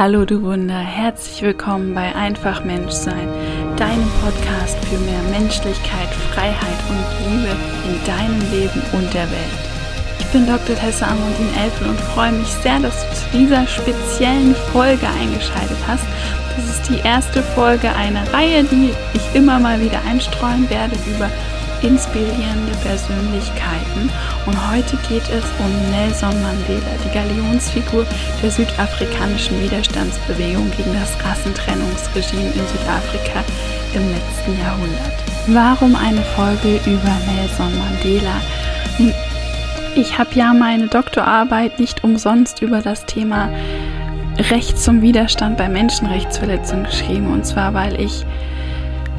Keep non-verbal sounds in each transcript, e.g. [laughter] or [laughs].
Hallo du Wunder, herzlich willkommen bei Einfach Menschsein, deinem Podcast für mehr Menschlichkeit, Freiheit und Liebe in deinem Leben und der Welt. Ich bin Dr. Tessa Amundin Elfen und freue mich sehr, dass du zu dieser speziellen Folge eingeschaltet hast. Das ist die erste Folge einer Reihe, die ich immer mal wieder einstreuen werde über inspirierende Persönlichkeiten. Und heute geht es um Nelson Mandela, die Galionsfigur der südafrikanischen Widerstandsbewegung gegen das Rassentrennungsregime in Südafrika im letzten Jahrhundert. Warum eine Folge über Nelson Mandela? Ich habe ja meine Doktorarbeit nicht umsonst über das Thema Recht zum Widerstand bei Menschenrechtsverletzungen geschrieben. Und zwar, weil ich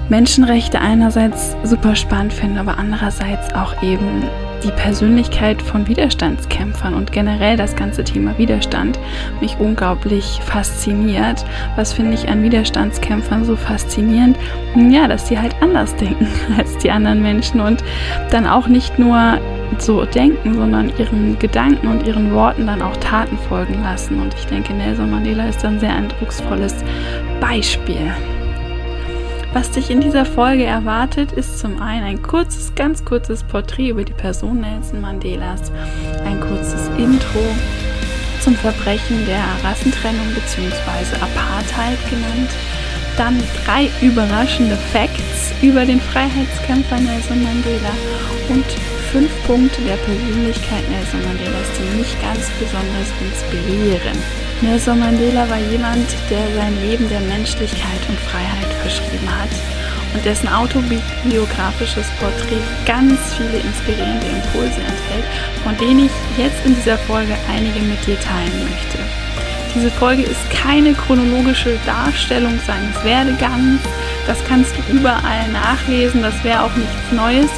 Menschenrechte einerseits super spannend finde, aber andererseits auch eben die Persönlichkeit von Widerstandskämpfern und generell das ganze Thema Widerstand mich unglaublich fasziniert. Was finde ich an Widerstandskämpfern so faszinierend? Ja, dass sie halt anders [laughs] denken als die anderen Menschen und dann auch nicht nur so denken, sondern ihren Gedanken und ihren Worten dann auch Taten folgen lassen. Und ich denke, Nelson Mandela ist ein sehr eindrucksvolles Beispiel. Was dich in dieser Folge erwartet, ist zum einen ein kurzes, ganz kurzes Porträt über die Person Nelson Mandelas, ein kurzes Intro zum Verbrechen der Rassentrennung bzw. Apartheid genannt, dann drei überraschende Facts über den Freiheitskämpfer Nelson Mandela und fünf Punkte der Persönlichkeit Nelson Mandelas, die mich ganz besonders inspirieren. Nelson Mandela war jemand, der sein Leben der Menschlichkeit und Freiheit verschrieben hat und dessen autobiografisches Porträt ganz viele inspirierende Impulse enthält, von denen ich jetzt in dieser Folge einige mit dir teilen möchte. Diese Folge ist keine chronologische Darstellung seines Werdegangs, das kannst du überall nachlesen, das wäre auch nichts Neues,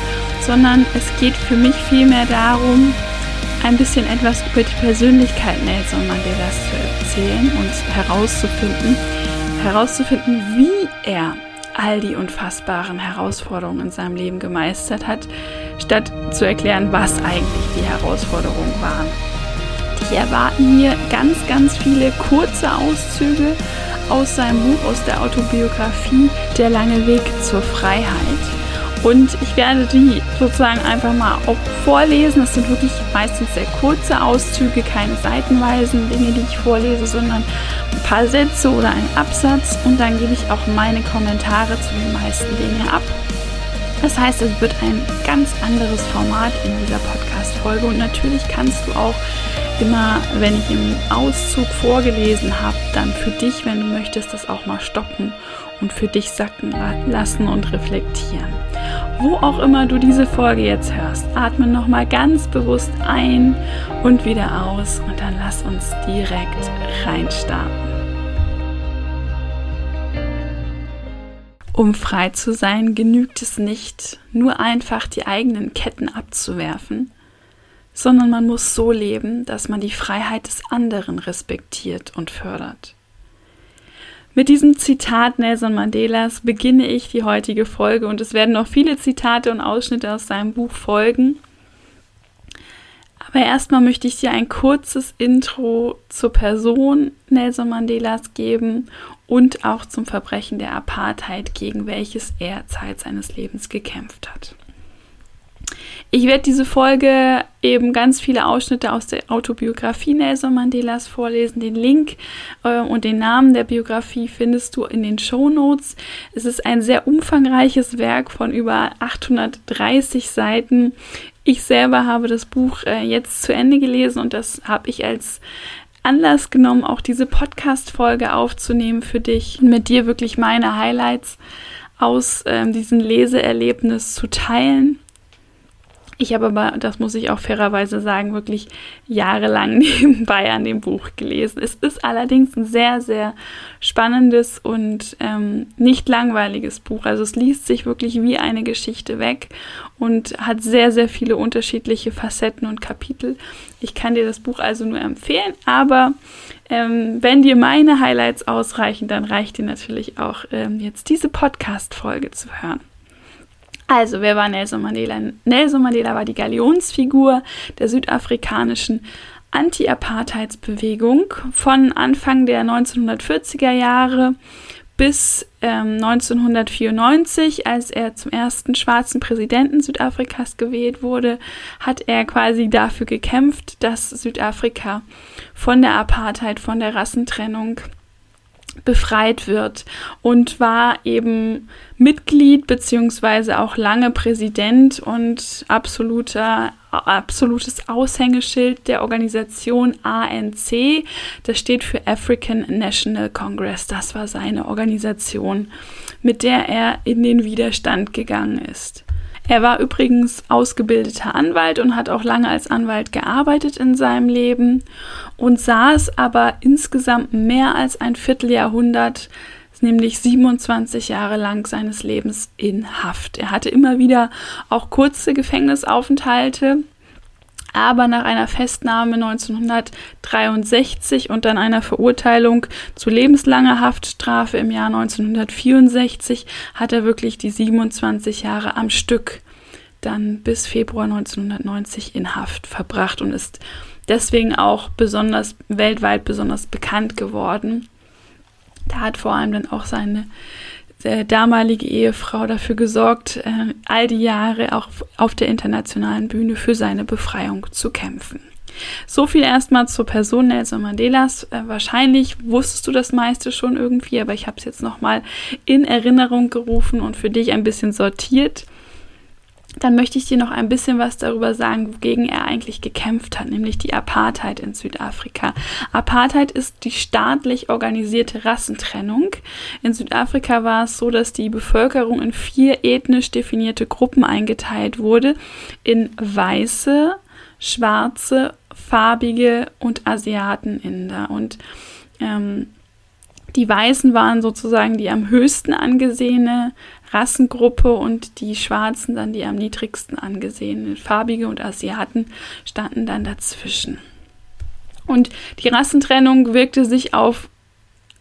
sondern es geht für mich vielmehr darum, ein bisschen etwas über die Persönlichkeit Nelson Mandelas zu erzählen und herauszufinden, herauszufinden, wie er all die unfassbaren Herausforderungen in seinem Leben gemeistert hat, statt zu erklären, was eigentlich die Herausforderungen waren. Dich erwarten hier ganz, ganz viele kurze Auszüge aus seinem Buch, aus der Autobiografie Der lange Weg zur Freiheit. Und ich werde die sozusagen einfach mal auch vorlesen. Das sind wirklich meistens sehr kurze Auszüge, keine seitenweisen Dinge, die ich vorlese, sondern ein paar Sätze oder einen Absatz. Und dann gebe ich auch meine Kommentare zu den meisten Dingen ab. Das heißt, es wird ein ganz anderes Format in dieser Podcast-Folge. Und natürlich kannst du auch immer, wenn ich im Auszug vorgelesen habe, dann für dich, wenn du möchtest, das auch mal stoppen und für dich sacken lassen und reflektieren. Wo auch immer du diese Folge jetzt hörst, atme nochmal ganz bewusst ein und wieder aus und dann lass uns direkt reinstarten. Um frei zu sein, genügt es nicht, nur einfach die eigenen Ketten abzuwerfen, sondern man muss so leben, dass man die Freiheit des anderen respektiert und fördert. Mit diesem Zitat Nelson Mandelas beginne ich die heutige Folge und es werden noch viele Zitate und Ausschnitte aus seinem Buch folgen. Aber erstmal möchte ich dir ein kurzes Intro zur Person Nelson Mandelas geben und auch zum Verbrechen der Apartheid, gegen welches er Zeit seines Lebens gekämpft hat. Ich werde diese Folge eben ganz viele Ausschnitte aus der Autobiografie Nelson Mandelas vorlesen. Den Link äh, und den Namen der Biografie findest du in den Show Notes. Es ist ein sehr umfangreiches Werk von über 830 Seiten. Ich selber habe das Buch äh, jetzt zu Ende gelesen und das habe ich als Anlass genommen, auch diese Podcast-Folge aufzunehmen für dich mit dir wirklich meine Highlights aus äh, diesem Leseerlebnis zu teilen. Ich habe aber, das muss ich auch fairerweise sagen, wirklich jahrelang [laughs] nebenbei an dem Buch gelesen. Es ist allerdings ein sehr, sehr spannendes und ähm, nicht langweiliges Buch. Also es liest sich wirklich wie eine Geschichte weg und hat sehr, sehr viele unterschiedliche Facetten und Kapitel. Ich kann dir das Buch also nur empfehlen, aber ähm, wenn dir meine Highlights ausreichen, dann reicht dir natürlich auch ähm, jetzt diese Podcast-Folge zu hören. Also, wer war Nelson Mandela? Nelson Mandela war die Galionsfigur der südafrikanischen Anti-Apartheidsbewegung von Anfang der 1940er Jahre bis ähm, 1994, als er zum ersten schwarzen Präsidenten Südafrikas gewählt wurde, hat er quasi dafür gekämpft, dass Südafrika von der Apartheid, von der Rassentrennung befreit wird und war eben Mitglied beziehungsweise auch lange Präsident und absoluter absolutes Aushängeschild der Organisation ANC. Das steht für African National Congress. Das war seine Organisation, mit der er in den Widerstand gegangen ist. Er war übrigens ausgebildeter Anwalt und hat auch lange als Anwalt gearbeitet in seinem Leben und saß aber insgesamt mehr als ein Vierteljahrhundert nämlich 27 Jahre lang seines Lebens in Haft. Er hatte immer wieder auch kurze Gefängnisaufenthalte, aber nach einer Festnahme 1963 und dann einer Verurteilung zu lebenslanger Haftstrafe im Jahr 1964 hat er wirklich die 27 Jahre am Stück dann bis Februar 1990 in Haft verbracht und ist deswegen auch besonders weltweit besonders bekannt geworden. Da hat vor allem dann auch seine äh, damalige Ehefrau dafür gesorgt, äh, all die Jahre auch auf der internationalen Bühne für seine Befreiung zu kämpfen. So viel erstmal zur Person Nelson Mandelas. Äh, wahrscheinlich wusstest du das meiste schon irgendwie, aber ich habe es jetzt nochmal in Erinnerung gerufen und für dich ein bisschen sortiert dann möchte ich dir noch ein bisschen was darüber sagen, wogegen er eigentlich gekämpft hat, nämlich die Apartheid in Südafrika. Apartheid ist die staatlich organisierte Rassentrennung. In Südafrika war es so, dass die Bevölkerung in vier ethnisch definierte Gruppen eingeteilt wurde, in weiße, schwarze, farbige und Asiaten-Inder. Und ähm, die Weißen waren sozusagen die am höchsten angesehene Rassengruppe und die Schwarzen dann die am niedrigsten angesehenen. Farbige und Asiaten standen dann dazwischen. Und die Rassentrennung wirkte sich auf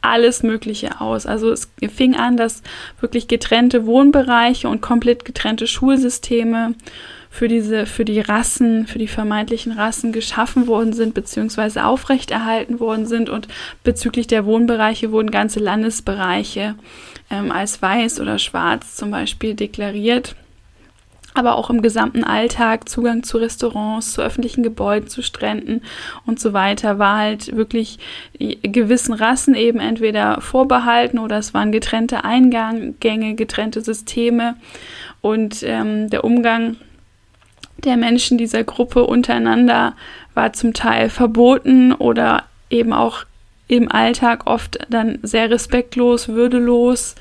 alles Mögliche aus. Also es fing an, dass wirklich getrennte Wohnbereiche und komplett getrennte Schulsysteme für diese, für die Rassen, für die vermeintlichen Rassen geschaffen worden sind, beziehungsweise aufrechterhalten worden sind. Und bezüglich der Wohnbereiche wurden ganze Landesbereiche ähm, als weiß oder schwarz zum Beispiel deklariert aber auch im gesamten Alltag, Zugang zu Restaurants, zu öffentlichen Gebäuden, zu Stränden und so weiter, war halt wirklich gewissen Rassen eben entweder vorbehalten oder es waren getrennte Eingänge, getrennte Systeme und ähm, der Umgang der Menschen dieser Gruppe untereinander war zum Teil verboten oder eben auch im Alltag oft dann sehr respektlos, würdelos.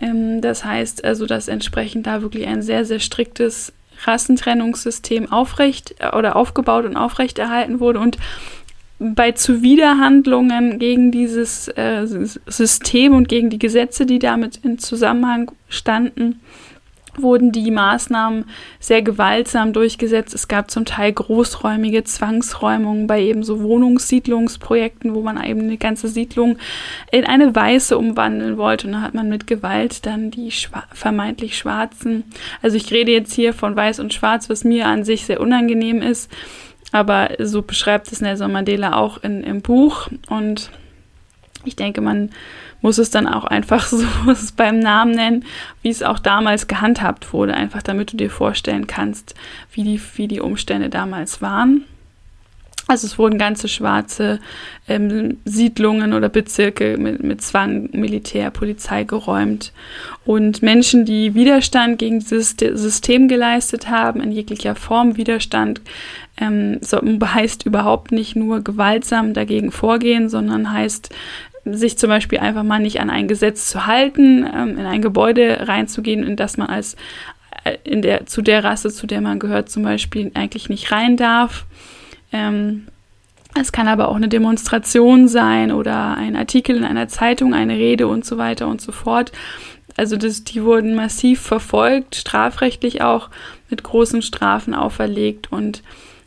Ähm, das heißt also, dass entsprechend da wirklich ein sehr, sehr striktes Rassentrennungssystem aufrecht oder aufgebaut und aufrechterhalten wurde und bei Zuwiderhandlungen gegen dieses äh, System und gegen die Gesetze, die damit in Zusammenhang standen, wurden die Maßnahmen sehr gewaltsam durchgesetzt. Es gab zum Teil großräumige Zwangsräumungen bei eben so Wohnungssiedlungsprojekten, wo man eben eine ganze Siedlung in eine weiße umwandeln wollte. Und da hat man mit Gewalt dann die schwa vermeintlich Schwarzen, also ich rede jetzt hier von Weiß und Schwarz, was mir an sich sehr unangenehm ist, aber so beschreibt es Nelson Mandela auch in, im Buch. Und ich denke, man muss es dann auch einfach [laughs] so beim Namen nennen, wie es auch damals gehandhabt wurde, einfach damit du dir vorstellen kannst, wie die, wie die Umstände damals waren. Also es wurden ganze schwarze ähm, Siedlungen oder Bezirke mit, mit Zwang, Militär, Polizei geräumt. Und Menschen, die Widerstand gegen dieses System geleistet haben, in jeglicher Form Widerstand, ähm, so, heißt überhaupt nicht nur gewaltsam dagegen vorgehen, sondern heißt sich zum Beispiel einfach mal nicht an ein Gesetz zu halten, ähm, in ein Gebäude reinzugehen, in das man als äh, in der, zu der Rasse, zu der man gehört, zum Beispiel eigentlich nicht rein darf. Ähm, es kann aber auch eine Demonstration sein oder ein Artikel in einer Zeitung, eine Rede und so weiter und so fort. Also das, die wurden massiv verfolgt, strafrechtlich auch mit großen Strafen auferlegt und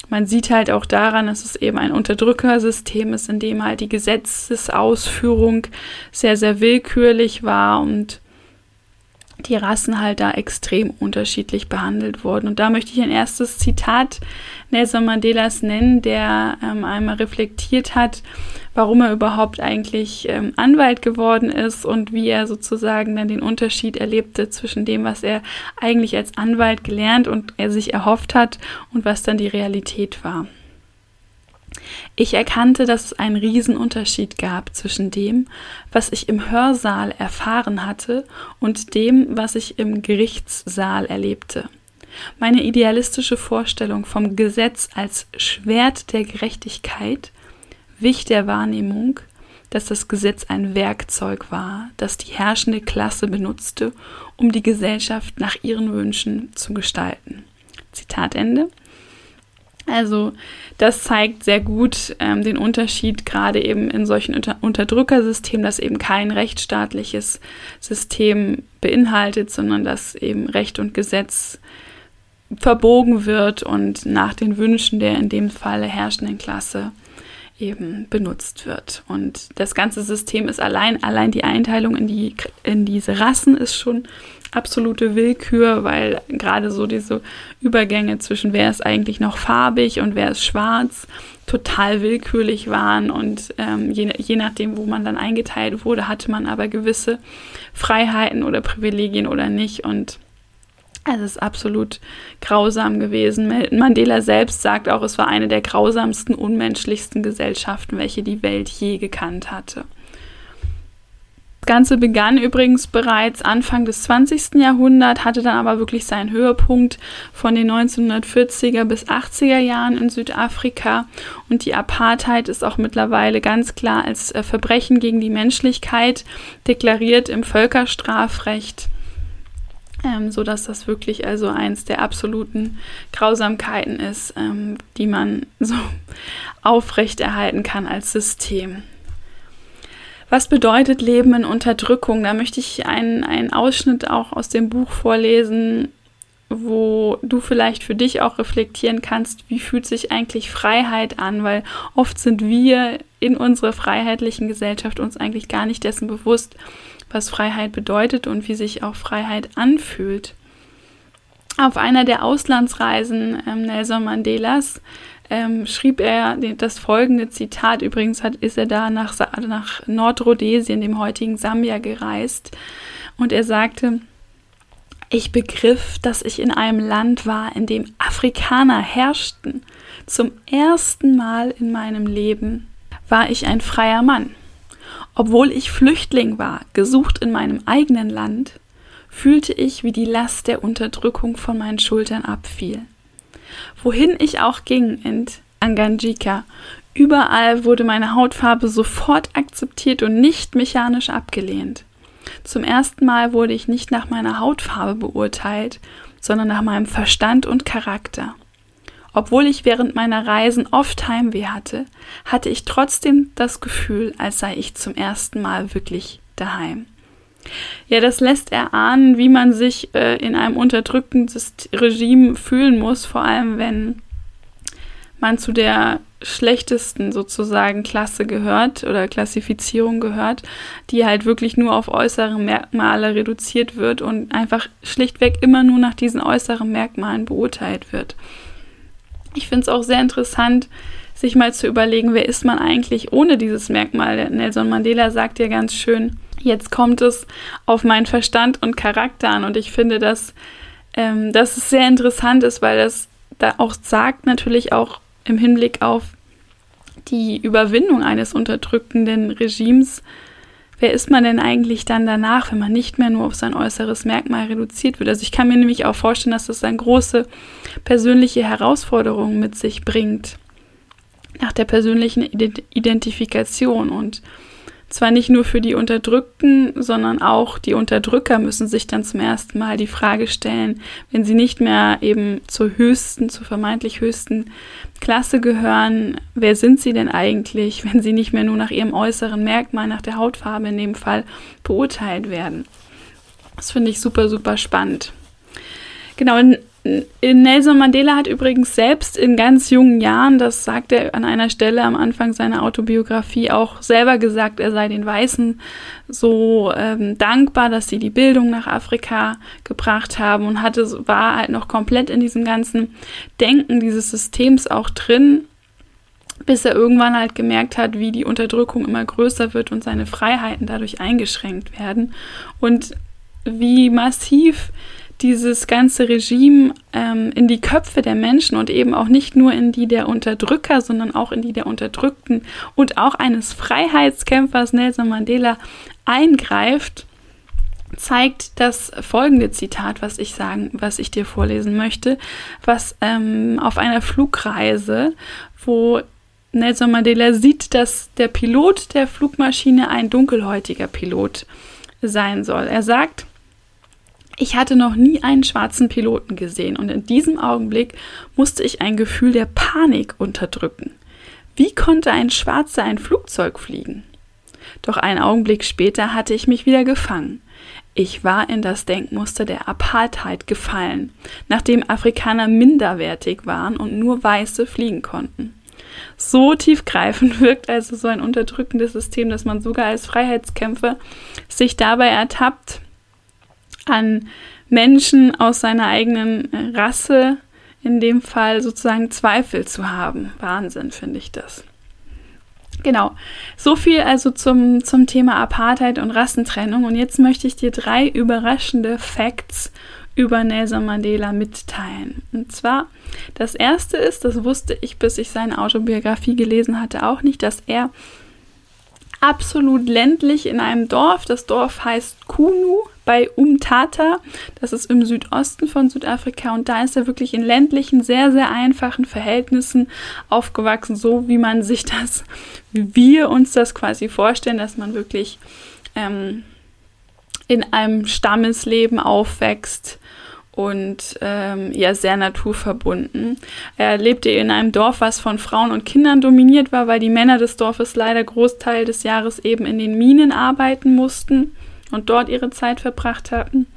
man sieht halt auch daran, dass es eben ein Unterdrückersystem ist, in dem halt die Gesetzesausführung sehr, sehr willkürlich war und die Rassen halt da extrem unterschiedlich behandelt wurden. Und da möchte ich ein erstes Zitat Nelson Mandelas nennen, der ähm, einmal reflektiert hat, warum er überhaupt eigentlich ähm, Anwalt geworden ist und wie er sozusagen dann den Unterschied erlebte zwischen dem, was er eigentlich als Anwalt gelernt und er sich erhofft hat und was dann die Realität war. Ich erkannte, dass es einen Riesenunterschied gab zwischen dem, was ich im Hörsaal erfahren hatte und dem, was ich im Gerichtssaal erlebte. Meine idealistische Vorstellung vom Gesetz als Schwert der Gerechtigkeit wich der Wahrnehmung, dass das Gesetz ein Werkzeug war, das die herrschende Klasse benutzte, um die Gesellschaft nach ihren Wünschen zu gestalten. Zitat Ende. Also das zeigt sehr gut ähm, den Unterschied gerade eben in solchen Unter Unterdrückersystemen, das eben kein rechtsstaatliches System beinhaltet, sondern dass eben Recht und Gesetz verbogen wird und nach den Wünschen der in dem Falle herrschenden Klasse eben benutzt wird. Und das ganze System ist allein, allein die Einteilung in, die, in diese Rassen ist schon absolute Willkür, weil gerade so diese Übergänge zwischen wer ist eigentlich noch farbig und wer ist schwarz total willkürlich waren und ähm, je, je nachdem, wo man dann eingeteilt wurde, hatte man aber gewisse Freiheiten oder Privilegien oder nicht und es ist absolut grausam gewesen. Mandela selbst sagt auch, es war eine der grausamsten, unmenschlichsten Gesellschaften, welche die Welt je gekannt hatte. Das Ganze begann übrigens bereits Anfang des 20. Jahrhunderts, hatte dann aber wirklich seinen Höhepunkt von den 1940er bis 80er Jahren in Südafrika. Und die Apartheid ist auch mittlerweile ganz klar als äh, Verbrechen gegen die Menschlichkeit deklariert im Völkerstrafrecht. Ähm, so das wirklich also eins der absoluten Grausamkeiten ist, ähm, die man so [laughs] aufrechterhalten kann als System. Was bedeutet Leben in Unterdrückung? Da möchte ich einen, einen Ausschnitt auch aus dem Buch vorlesen, wo du vielleicht für dich auch reflektieren kannst, wie fühlt sich eigentlich Freiheit an, weil oft sind wir in unserer freiheitlichen Gesellschaft uns eigentlich gar nicht dessen bewusst, was Freiheit bedeutet und wie sich auch Freiheit anfühlt. Auf einer der Auslandsreisen ähm, Nelson Mandelas ähm, schrieb er das folgende Zitat. Übrigens hat, ist er da nach, nach Nordrhodesien, dem heutigen Sambia, gereist. Und er sagte, ich begriff, dass ich in einem Land war, in dem Afrikaner herrschten. Zum ersten Mal in meinem Leben war ich ein freier Mann. Obwohl ich Flüchtling war, gesucht in meinem eigenen Land, fühlte ich, wie die Last der Unterdrückung von meinen Schultern abfiel. Wohin ich auch ging in Anganjika, überall wurde meine Hautfarbe sofort akzeptiert und nicht mechanisch abgelehnt. Zum ersten Mal wurde ich nicht nach meiner Hautfarbe beurteilt, sondern nach meinem Verstand und Charakter. Obwohl ich während meiner Reisen oft Heimweh hatte, hatte ich trotzdem das Gefühl, als sei ich zum ersten Mal wirklich daheim. Ja, das lässt erahnen, wie man sich äh, in einem unterdrückten Regime fühlen muss, vor allem wenn man zu der schlechtesten sozusagen Klasse gehört oder Klassifizierung gehört, die halt wirklich nur auf äußere Merkmale reduziert wird und einfach schlichtweg immer nur nach diesen äußeren Merkmalen beurteilt wird. Ich finde es auch sehr interessant, sich mal zu überlegen, wer ist man eigentlich ohne dieses Merkmal. Nelson Mandela sagt ja ganz schön, jetzt kommt es auf meinen Verstand und Charakter an. Und ich finde, dass, ähm, dass es sehr interessant ist, weil das da auch sagt, natürlich auch im Hinblick auf die Überwindung eines unterdrückenden Regimes, wer ist man denn eigentlich dann danach, wenn man nicht mehr nur auf sein äußeres Merkmal reduziert wird? Also ich kann mir nämlich auch vorstellen, dass das eine große persönliche Herausforderung mit sich bringt, nach der persönlichen Identifikation und zwar nicht nur für die Unterdrückten, sondern auch die Unterdrücker müssen sich dann zum ersten Mal die Frage stellen, wenn sie nicht mehr eben zur höchsten, zur vermeintlich höchsten Klasse gehören, wer sind sie denn eigentlich, wenn sie nicht mehr nur nach ihrem äußeren Merkmal, nach der Hautfarbe in dem Fall beurteilt werden. Das finde ich super, super spannend. Genau, Nelson Mandela hat übrigens selbst in ganz jungen Jahren, das sagt er an einer Stelle am Anfang seiner Autobiografie, auch selber gesagt, er sei den Weißen so ähm, dankbar, dass sie die Bildung nach Afrika gebracht haben und hatte, war halt noch komplett in diesem ganzen Denken dieses Systems auch drin, bis er irgendwann halt gemerkt hat, wie die Unterdrückung immer größer wird und seine Freiheiten dadurch eingeschränkt werden und wie massiv dieses ganze Regime ähm, in die Köpfe der Menschen und eben auch nicht nur in die der Unterdrücker, sondern auch in die der Unterdrückten und auch eines Freiheitskämpfers Nelson Mandela eingreift, zeigt das folgende Zitat, was ich sagen, was ich dir vorlesen möchte, was ähm, auf einer Flugreise, wo Nelson Mandela sieht, dass der Pilot der Flugmaschine ein dunkelhäutiger Pilot sein soll. Er sagt, ich hatte noch nie einen schwarzen Piloten gesehen und in diesem Augenblick musste ich ein Gefühl der Panik unterdrücken. Wie konnte ein Schwarzer ein Flugzeug fliegen? Doch einen Augenblick später hatte ich mich wieder gefangen. Ich war in das Denkmuster der Apartheid gefallen, nachdem Afrikaner minderwertig waren und nur Weiße fliegen konnten. So tiefgreifend [laughs] wirkt also so ein unterdrückendes System, dass man sogar als Freiheitskämpfer sich dabei ertappt, an Menschen aus seiner eigenen äh, Rasse in dem Fall sozusagen Zweifel zu haben. Wahnsinn, finde ich das. Genau, so viel also zum, zum Thema Apartheid und Rassentrennung. Und jetzt möchte ich dir drei überraschende Facts über Nelson Mandela mitteilen. Und zwar, das erste ist, das wusste ich, bis ich seine Autobiografie gelesen hatte, auch nicht, dass er absolut ländlich in einem Dorf, das Dorf heißt Kunu, bei Umtata. Das ist im Südosten von Südafrika und da ist er wirklich in ländlichen, sehr, sehr einfachen Verhältnissen aufgewachsen, so wie man sich das, wie wir uns das quasi vorstellen, dass man wirklich ähm, in einem Stammesleben aufwächst und ähm, ja sehr naturverbunden. Er lebte in einem Dorf, was von Frauen und Kindern dominiert war, weil die Männer des Dorfes leider Großteil des Jahres eben in den Minen arbeiten mussten und dort ihre Zeit verbracht hatten.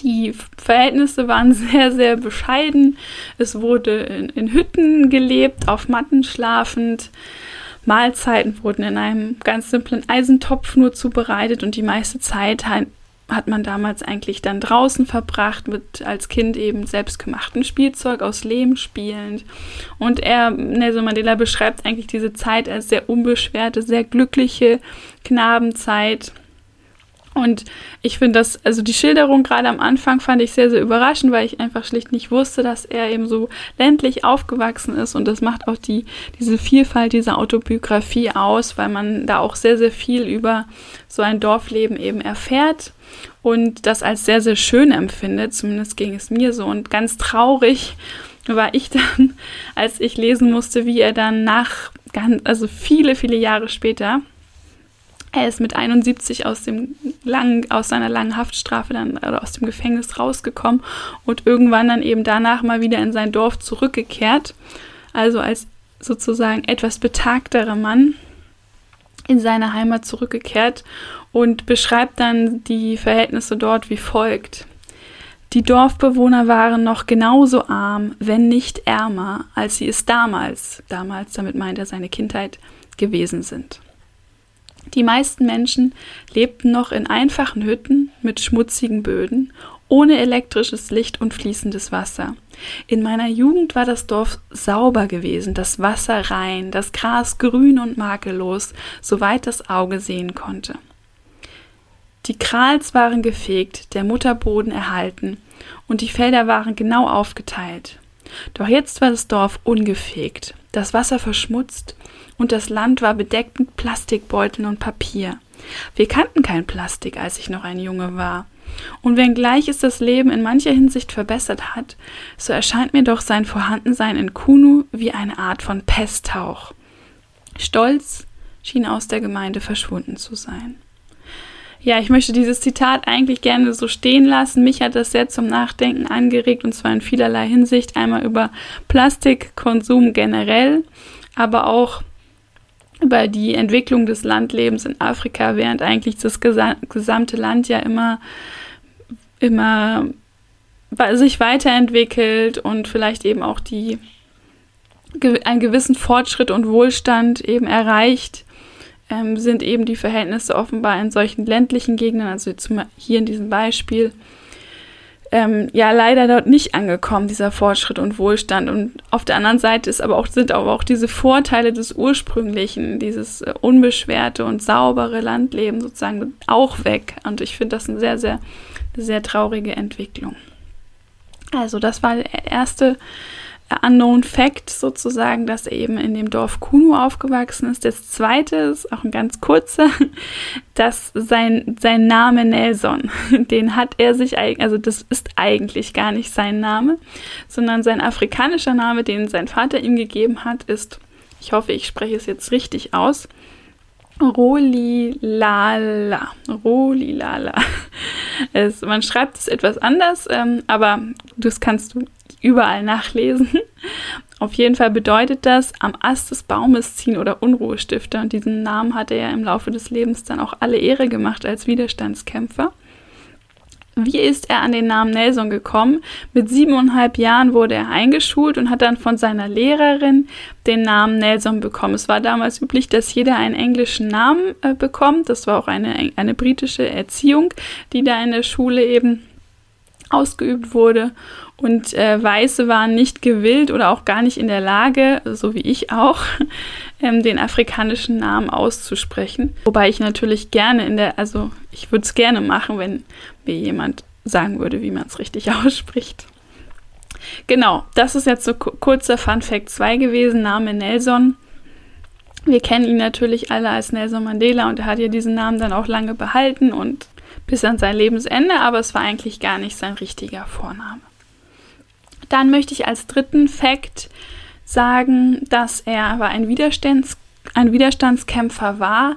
Die Verhältnisse waren [laughs] sehr, sehr bescheiden. Es wurde in, in Hütten gelebt, auf Matten schlafend. Mahlzeiten wurden in einem ganz simplen Eisentopf nur zubereitet und die meiste Zeit hat man damals eigentlich dann draußen verbracht mit als Kind eben selbstgemachten Spielzeug aus Lehm spielend. Und er, Nelson Mandela, beschreibt eigentlich diese Zeit als sehr unbeschwerte, sehr glückliche Knabenzeit. Und ich finde das, also die Schilderung gerade am Anfang fand ich sehr, sehr überraschend, weil ich einfach schlicht nicht wusste, dass er eben so ländlich aufgewachsen ist. Und das macht auch die, diese Vielfalt dieser Autobiografie aus, weil man da auch sehr, sehr viel über so ein Dorfleben eben erfährt und das als sehr, sehr schön empfindet. Zumindest ging es mir so. Und ganz traurig war ich [laughs] dann, als ich lesen musste, wie er dann nach, ganz, also viele, viele Jahre später, er ist mit 71 aus, dem langen, aus seiner langen Haftstrafe dann oder aus dem Gefängnis rausgekommen und irgendwann dann eben danach mal wieder in sein Dorf zurückgekehrt. Also als sozusagen etwas betagterer Mann in seine Heimat zurückgekehrt und beschreibt dann die Verhältnisse dort wie folgt. Die Dorfbewohner waren noch genauso arm, wenn nicht ärmer, als sie es damals, damals, damit meint er seine Kindheit, gewesen sind. Die meisten Menschen lebten noch in einfachen Hütten mit schmutzigen Böden, ohne elektrisches Licht und fließendes Wasser. In meiner Jugend war das Dorf sauber gewesen, das Wasser rein, das Gras grün und makellos, soweit das Auge sehen konnte. Die Krals waren gefegt, der Mutterboden erhalten, und die Felder waren genau aufgeteilt. Doch jetzt war das Dorf ungefegt, das Wasser verschmutzt und das Land war bedeckt mit Plastikbeuteln und Papier. Wir kannten kein Plastik, als ich noch ein Junge war. Und wenngleich es das Leben in mancher Hinsicht verbessert hat, so erscheint mir doch sein Vorhandensein in Kunu wie eine Art von Pesthauch. Stolz schien aus der Gemeinde verschwunden zu sein. Ja, ich möchte dieses Zitat eigentlich gerne so stehen lassen. Mich hat das sehr zum Nachdenken angeregt und zwar in vielerlei Hinsicht. Einmal über Plastikkonsum generell, aber auch über die Entwicklung des Landlebens in Afrika, während eigentlich das gesamte Land ja immer, immer sich weiterentwickelt und vielleicht eben auch die einen gewissen Fortschritt und Wohlstand eben erreicht, ähm, sind eben die Verhältnisse offenbar in solchen ländlichen Gegenden, also zum, hier in diesem Beispiel, ähm, ja leider dort nicht angekommen, dieser Fortschritt und Wohlstand. Und auf der anderen Seite ist aber auch, sind aber auch diese Vorteile des ursprünglichen, dieses äh, unbeschwerte und saubere Landleben sozusagen auch weg. Und ich finde das eine sehr, sehr, sehr traurige Entwicklung. Also das war der erste Unknown Fact sozusagen, dass er eben in dem Dorf Kuno aufgewachsen ist. Das zweite ist auch ein ganz kurzer, [laughs] dass sein, sein Name Nelson, [laughs] den hat er sich, also das ist eigentlich gar nicht sein Name, sondern sein afrikanischer Name, den sein Vater ihm gegeben hat, ist, ich hoffe, ich spreche es jetzt richtig aus, Rolilala. Rolilala. [laughs] Es, man schreibt es etwas anders, ähm, aber das kannst du überall nachlesen. [laughs] Auf jeden Fall bedeutet das am Ast des Baumes ziehen oder Unruhestifter. Und diesen Namen hat er ja im Laufe des Lebens dann auch alle Ehre gemacht als Widerstandskämpfer. Wie ist er an den Namen Nelson gekommen? Mit siebeneinhalb Jahren wurde er eingeschult und hat dann von seiner Lehrerin den Namen Nelson bekommen. Es war damals üblich, dass jeder einen englischen Namen äh, bekommt. Das war auch eine, eine britische Erziehung, die da in der Schule eben ausgeübt wurde. Und äh, Weiße waren nicht gewillt oder auch gar nicht in der Lage, so wie ich auch, [laughs] ähm, den afrikanischen Namen auszusprechen. Wobei ich natürlich gerne in der, also ich würde es gerne machen, wenn mir jemand sagen würde, wie man es richtig [laughs] ausspricht. Genau, das ist jetzt so kurzer Fun Fact 2 gewesen, Name Nelson. Wir kennen ihn natürlich alle als Nelson Mandela und er hat ja diesen Namen dann auch lange behalten und bis an sein Lebensende, aber es war eigentlich gar nicht sein richtiger Vorname. Dann möchte ich als dritten Fakt sagen, dass er aber ein, Widerstands ein Widerstandskämpfer war,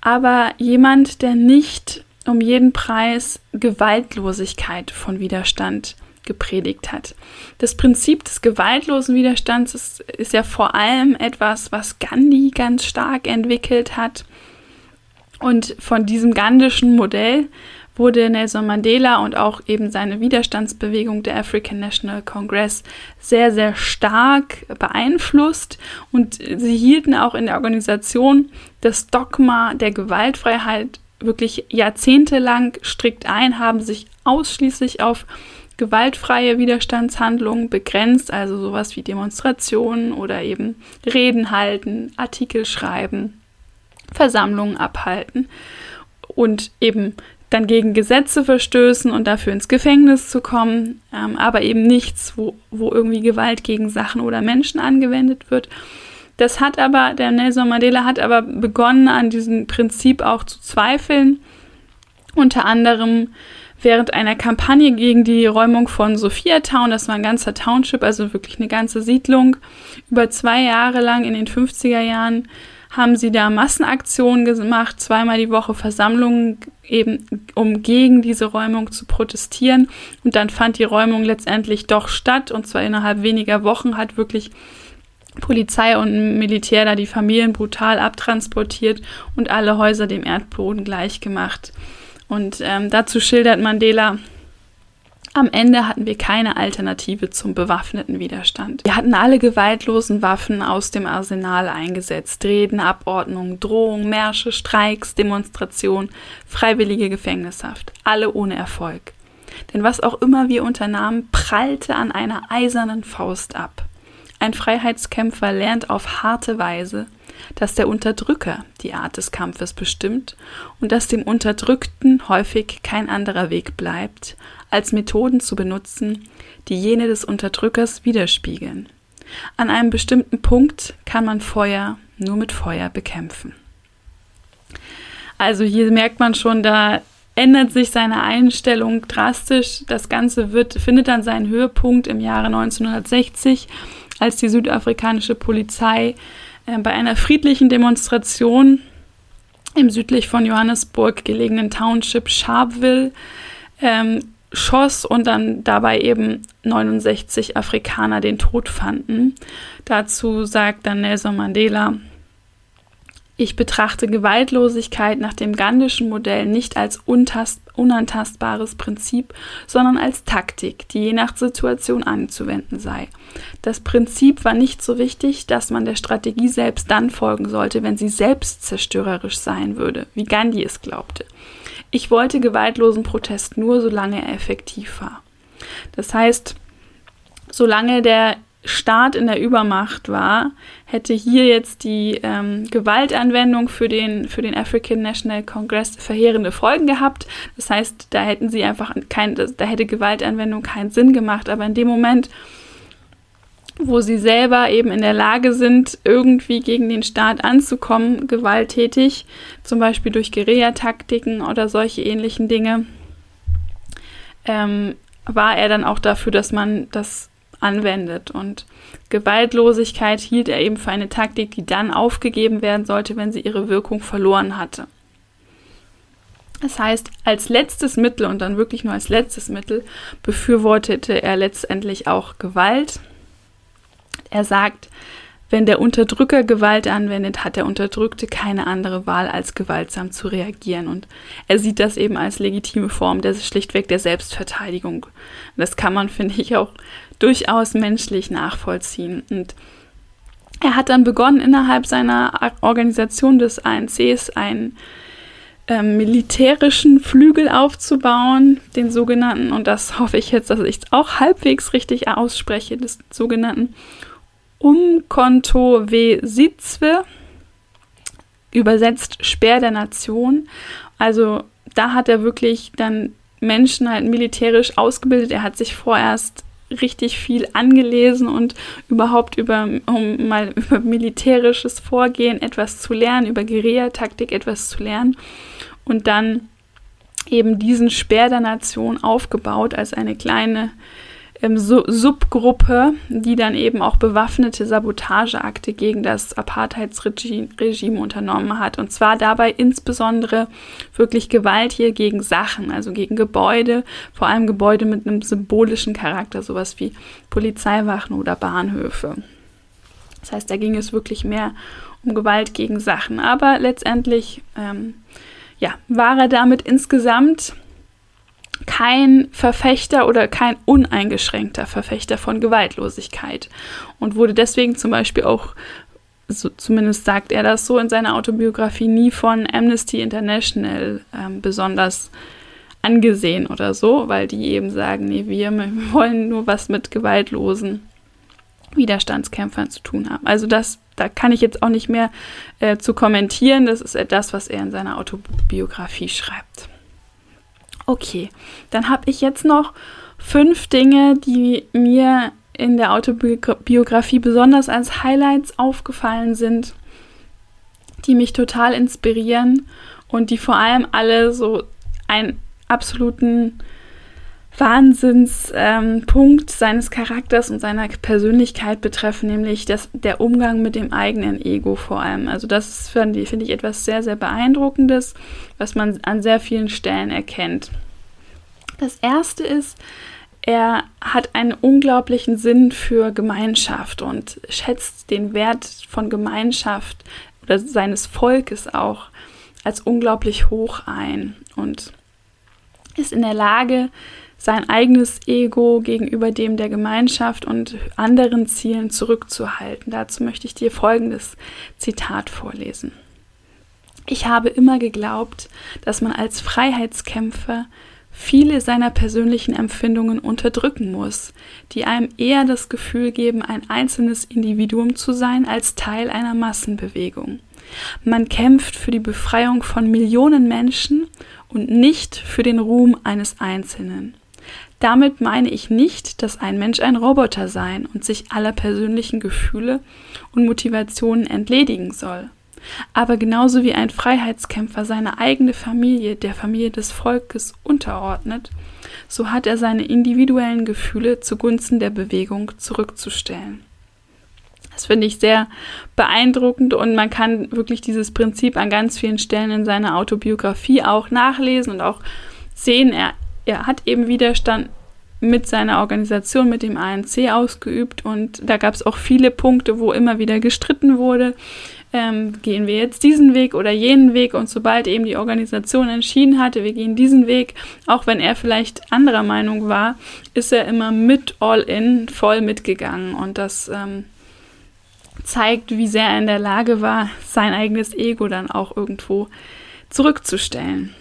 aber jemand, der nicht um jeden Preis Gewaltlosigkeit von Widerstand gepredigt hat. Das Prinzip des gewaltlosen Widerstands ist, ist ja vor allem etwas, was Gandhi ganz stark entwickelt hat. Und von diesem gandischen Modell wurde Nelson Mandela und auch eben seine Widerstandsbewegung der African National Congress sehr, sehr stark beeinflusst. Und sie hielten auch in der Organisation das Dogma der Gewaltfreiheit wirklich jahrzehntelang strikt ein, haben sich ausschließlich auf gewaltfreie Widerstandshandlungen begrenzt, also sowas wie Demonstrationen oder eben Reden halten, Artikel schreiben, Versammlungen abhalten und eben dann gegen Gesetze verstößen und dafür ins Gefängnis zu kommen, ähm, aber eben nichts, wo, wo irgendwie Gewalt gegen Sachen oder Menschen angewendet wird. Das hat aber, der Nelson Mandela hat aber begonnen, an diesem Prinzip auch zu zweifeln. Unter anderem während einer Kampagne gegen die Räumung von Sophia Town, das war ein ganzer Township, also wirklich eine ganze Siedlung, über zwei Jahre lang in den 50er Jahren haben sie da Massenaktionen gemacht, zweimal die Woche Versammlungen, eben um gegen diese Räumung zu protestieren. Und dann fand die Räumung letztendlich doch statt, und zwar innerhalb weniger Wochen hat wirklich Polizei und Militär da die Familien brutal abtransportiert und alle Häuser dem Erdboden gleichgemacht. Und ähm, dazu schildert Mandela, am Ende hatten wir keine Alternative zum bewaffneten Widerstand. Wir hatten alle gewaltlosen Waffen aus dem Arsenal eingesetzt. Reden, Abordnungen, Drohungen, Märsche, Streiks, Demonstrationen, freiwillige Gefängnishaft. Alle ohne Erfolg. Denn was auch immer wir unternahmen, prallte an einer eisernen Faust ab. Ein Freiheitskämpfer lernt auf harte Weise, dass der Unterdrücker die Art des Kampfes bestimmt und dass dem Unterdrückten häufig kein anderer Weg bleibt, als Methoden zu benutzen, die jene des Unterdrückers widerspiegeln. An einem bestimmten Punkt kann man Feuer nur mit Feuer bekämpfen. Also hier merkt man schon, da ändert sich seine Einstellung drastisch. Das Ganze wird, findet dann seinen Höhepunkt im Jahre 1960, als die südafrikanische Polizei äh, bei einer friedlichen Demonstration im südlich von Johannesburg gelegenen Township Sharpeville ähm, schoss und dann dabei eben 69 Afrikaner den Tod fanden. Dazu sagt dann Nelson Mandela, Ich betrachte Gewaltlosigkeit nach dem Gandhischen Modell nicht als unantastbares Prinzip, sondern als Taktik, die je nach Situation anzuwenden sei. Das Prinzip war nicht so wichtig, dass man der Strategie selbst dann folgen sollte, wenn sie selbst zerstörerisch sein würde, wie Gandhi es glaubte. Ich wollte gewaltlosen Protest nur, solange er effektiv war. Das heißt, solange der Staat in der Übermacht war, hätte hier jetzt die ähm, Gewaltanwendung für den, für den African National Congress verheerende Folgen gehabt. Das heißt, da hätten sie einfach kein, da hätte Gewaltanwendung keinen Sinn gemacht. Aber in dem Moment, wo sie selber eben in der Lage sind, irgendwie gegen den Staat anzukommen, gewalttätig, zum Beispiel durch Guerillataktiken oder solche ähnlichen Dinge, ähm, war er dann auch dafür, dass man das anwendet. Und Gewaltlosigkeit hielt er eben für eine Taktik, die dann aufgegeben werden sollte, wenn sie ihre Wirkung verloren hatte. Das heißt, als letztes Mittel und dann wirklich nur als letztes Mittel befürwortete er letztendlich auch Gewalt. Er sagt, wenn der Unterdrücker Gewalt anwendet, hat der Unterdrückte keine andere Wahl, als gewaltsam zu reagieren. Und er sieht das eben als legitime Form der schlichtweg der Selbstverteidigung. Das kann man, [laughs] finde ich, auch durchaus menschlich nachvollziehen. Und er hat dann begonnen, innerhalb seiner Organisation des ANCs einen ähm, militärischen Flügel aufzubauen, den sogenannten, und das hoffe ich jetzt, dass ich es auch halbwegs richtig ausspreche, des sogenannten Umkonto W. Sitzwe, übersetzt Speer der Nation. Also da hat er wirklich dann Menschen halt militärisch ausgebildet. Er hat sich vorerst richtig viel angelesen und überhaupt über, um mal [laughs] über militärisches Vorgehen etwas zu lernen, über Guerillataktik etwas zu lernen und dann eben diesen Speer der Nation aufgebaut als eine kleine ähm, Subgruppe, die dann eben auch bewaffnete Sabotageakte gegen das Apartheidsregime unternommen hat. Und zwar dabei insbesondere wirklich Gewalt hier gegen Sachen, also gegen Gebäude, vor allem Gebäude mit einem symbolischen Charakter, sowas wie Polizeiwachen oder Bahnhöfe. Das heißt, da ging es wirklich mehr um Gewalt gegen Sachen. Aber letztendlich ähm, ja, war er damit insgesamt kein Verfechter oder kein uneingeschränkter Verfechter von Gewaltlosigkeit und wurde deswegen zum Beispiel auch, so, zumindest sagt er das so in seiner Autobiografie, nie von Amnesty International ähm, besonders angesehen oder so, weil die eben sagen, nee, wir, [laughs] wollen nur was mit gewaltlosen Widerstandskämpfern zu tun haben. Also das, da kann ich jetzt auch nicht mehr äh, zu kommentieren. Das ist das, was er in seiner Autobiografie schreibt. Okay, dann habe ich jetzt noch fünf Dinge, die mir in der Autobiografie besonders als Highlights aufgefallen sind, die mich total inspirieren und die vor allem alle so einen absoluten Wahnsinnspunkt ähm, seines Charakters und seiner Persönlichkeit betreffen, nämlich das, der Umgang mit dem eigenen Ego vor allem. Also das finde find ich etwas sehr, sehr beeindruckendes, was man an sehr vielen Stellen erkennt. Das Erste ist, er hat einen unglaublichen Sinn für Gemeinschaft und schätzt den Wert von Gemeinschaft oder seines Volkes auch als unglaublich hoch ein und ist in der Lage, sein eigenes Ego gegenüber dem der Gemeinschaft und anderen Zielen zurückzuhalten. Dazu möchte ich dir folgendes Zitat vorlesen. Ich habe immer geglaubt, dass man als Freiheitskämpfer viele seiner persönlichen Empfindungen unterdrücken muss, die einem eher das Gefühl geben, ein einzelnes Individuum zu sein als Teil einer Massenbewegung. Man kämpft für die Befreiung von Millionen Menschen und nicht für den Ruhm eines Einzelnen. Damit meine ich nicht, dass ein Mensch ein Roboter sein und sich aller persönlichen Gefühle und Motivationen entledigen soll. Aber genauso wie ein Freiheitskämpfer seine eigene Familie der Familie des Volkes unterordnet, so hat er seine individuellen Gefühle zugunsten der Bewegung zurückzustellen. Das finde ich sehr beeindruckend und man kann wirklich dieses Prinzip an ganz vielen Stellen in seiner Autobiografie auch nachlesen und auch sehen. Er er hat eben Widerstand mit seiner Organisation, mit dem ANC ausgeübt und da gab es auch viele Punkte, wo immer wieder gestritten wurde. ähm, gehen wir jetzt diesen Weg oder jenen Weg und sobald eben die Organisation entschieden hatte, wir gehen diesen Weg, auch wenn er vielleicht anderer Meinung war, ist er immer mit all in voll mitgegangen und das ähm, zeigt, wie sehr er in der Lage war, sein eigenes Ego dann auch irgendwo zurückzustellen.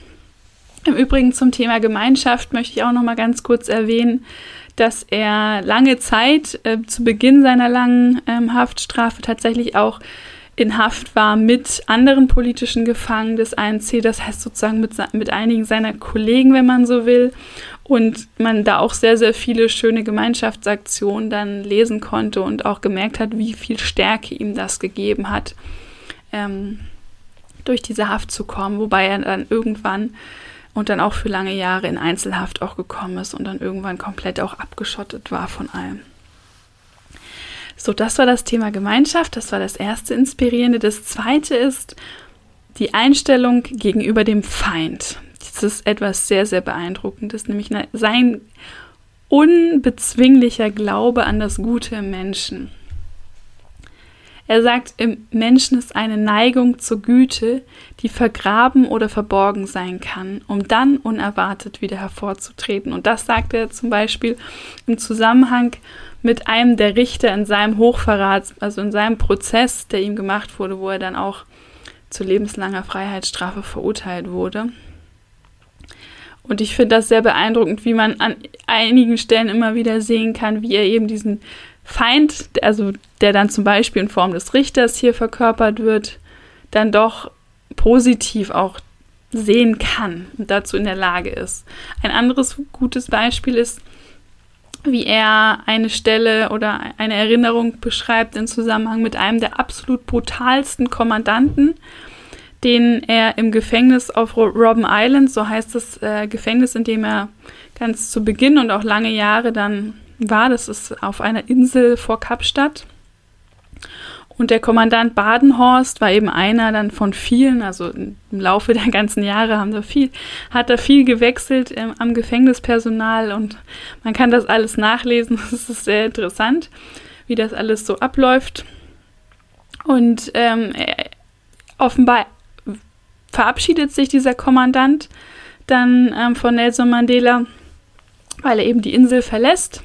Im Übrigen zum Thema Gemeinschaft möchte ich auch noch mal ganz kurz erwähnen, dass er lange Zeit äh, zu Beginn seiner langen ähm, Haftstrafe tatsächlich auch in Haft war mit anderen politischen Gefangenen des ANC, das heißt sozusagen mit, mit einigen seiner Kollegen, wenn man so will. Und man da auch sehr, sehr viele schöne Gemeinschaftsaktionen dann lesen konnte und auch gemerkt hat, wie viel Stärke ihm das gegeben hat, ähm, durch diese Haft zu kommen. Wobei er dann irgendwann und dann auch für lange Jahre in Einzelhaft auch gekommen ist und dann irgendwann komplett auch abgeschottet war von allem. So, das war das Thema Gemeinschaft, das war das erste Inspirierende. Das zweite ist die Einstellung gegenüber dem Feind. Das ist etwas sehr, sehr beeindruckendes, nämlich sein unbezwinglicher Glaube an das Gute im Menschen. Er sagt, im Menschen ist eine Neigung zur Güte, die vergraben oder verborgen sein kann, um dann unerwartet wieder hervorzutreten. Und das sagt er zum Beispiel im Zusammenhang mit einem der Richter in seinem Hochverrat, also in seinem Prozess, der ihm gemacht wurde, wo er dann auch zu lebenslanger Freiheitsstrafe verurteilt wurde. Und ich finde das sehr beeindruckend, wie man an einigen Stellen immer wieder sehen kann, wie er eben diesen Feind, also der dann zum Beispiel in Form des Richters hier verkörpert wird, dann doch positiv auch sehen kann und dazu in der Lage ist. Ein anderes gutes Beispiel ist, wie er eine Stelle oder eine Erinnerung beschreibt in Zusammenhang mit einem der absolut brutalsten Kommandanten, den er im Gefängnis auf Robben Island, so heißt das äh, Gefängnis, in dem er ganz zu Beginn und auch lange Jahre dann war. Das ist auf einer Insel vor Kapstadt. Und der Kommandant Badenhorst war eben einer dann von vielen, also im Laufe der ganzen Jahre haben da viel, hat da viel gewechselt ähm, am Gefängnispersonal und man kann das alles nachlesen. [laughs] Das ist sehr interessant, wie das alles so abläuft. Und ähm, offenbar verabschiedet sich dieser Kommandant dann ähm, von Nelson Mandela, weil er eben die Insel verlässt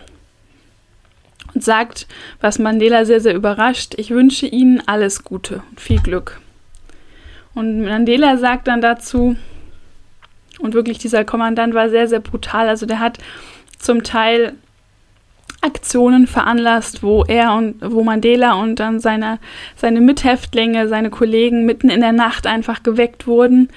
und sagt, was Mandela sehr, sehr überrascht, ich wünsche Ihnen alles Gute und viel Glück. Und Mandela sagt dann dazu, und wirklich dieser Kommandant war sehr, sehr brutal, also der hat zum Teil Aktionen veranlasst, wo er und wo Mandela und dann seine, seine Mithäftlinge, seine Kollegen mitten in der Nacht einfach geweckt wurden,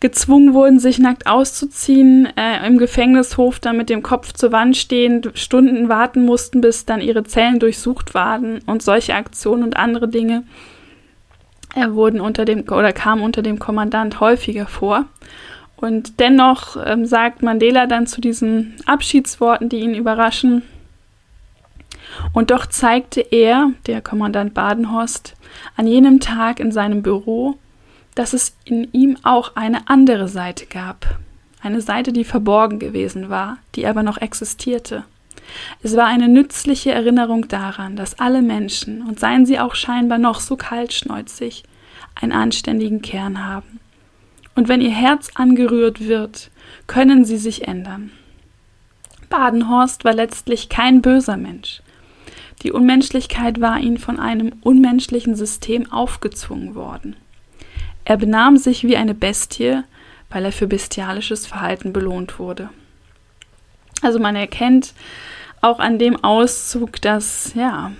gezwungen wurden, sich nackt auszuziehen, äh, im Gefängnishof dann mit dem Kopf zur Wand stehen, Stunden warten mussten, bis dann ihre Zellen durchsucht waren und solche Aktionen und andere Dinge äh, wurden unter dem oder kamen unter dem Kommandant häufiger vor. Und dennoch ähm, sagt Mandela dann zu diesen Abschiedsworten, die ihn überraschen, und doch zeigte er, der Kommandant Badenhorst, an jenem Tag in seinem Büro, dass es in ihm auch eine andere Seite gab. Eine Seite, die verborgen gewesen war, die aber noch existierte. Es war eine nützliche Erinnerung daran, dass alle Menschen, und seien sie auch scheinbar noch so kaltschnäuzig, einen anständigen Kern haben. Und wenn ihr Herz angerührt wird, können sie sich ändern. Badenhorst war letztlich kein böser Mensch. Die Unmenschlichkeit war ihm von einem unmenschlichen System aufgezwungen worden. Er benahm sich wie eine Bestie, weil er für bestialisches Verhalten belohnt wurde. Also man erkennt auch an dem Auszug, dass ja,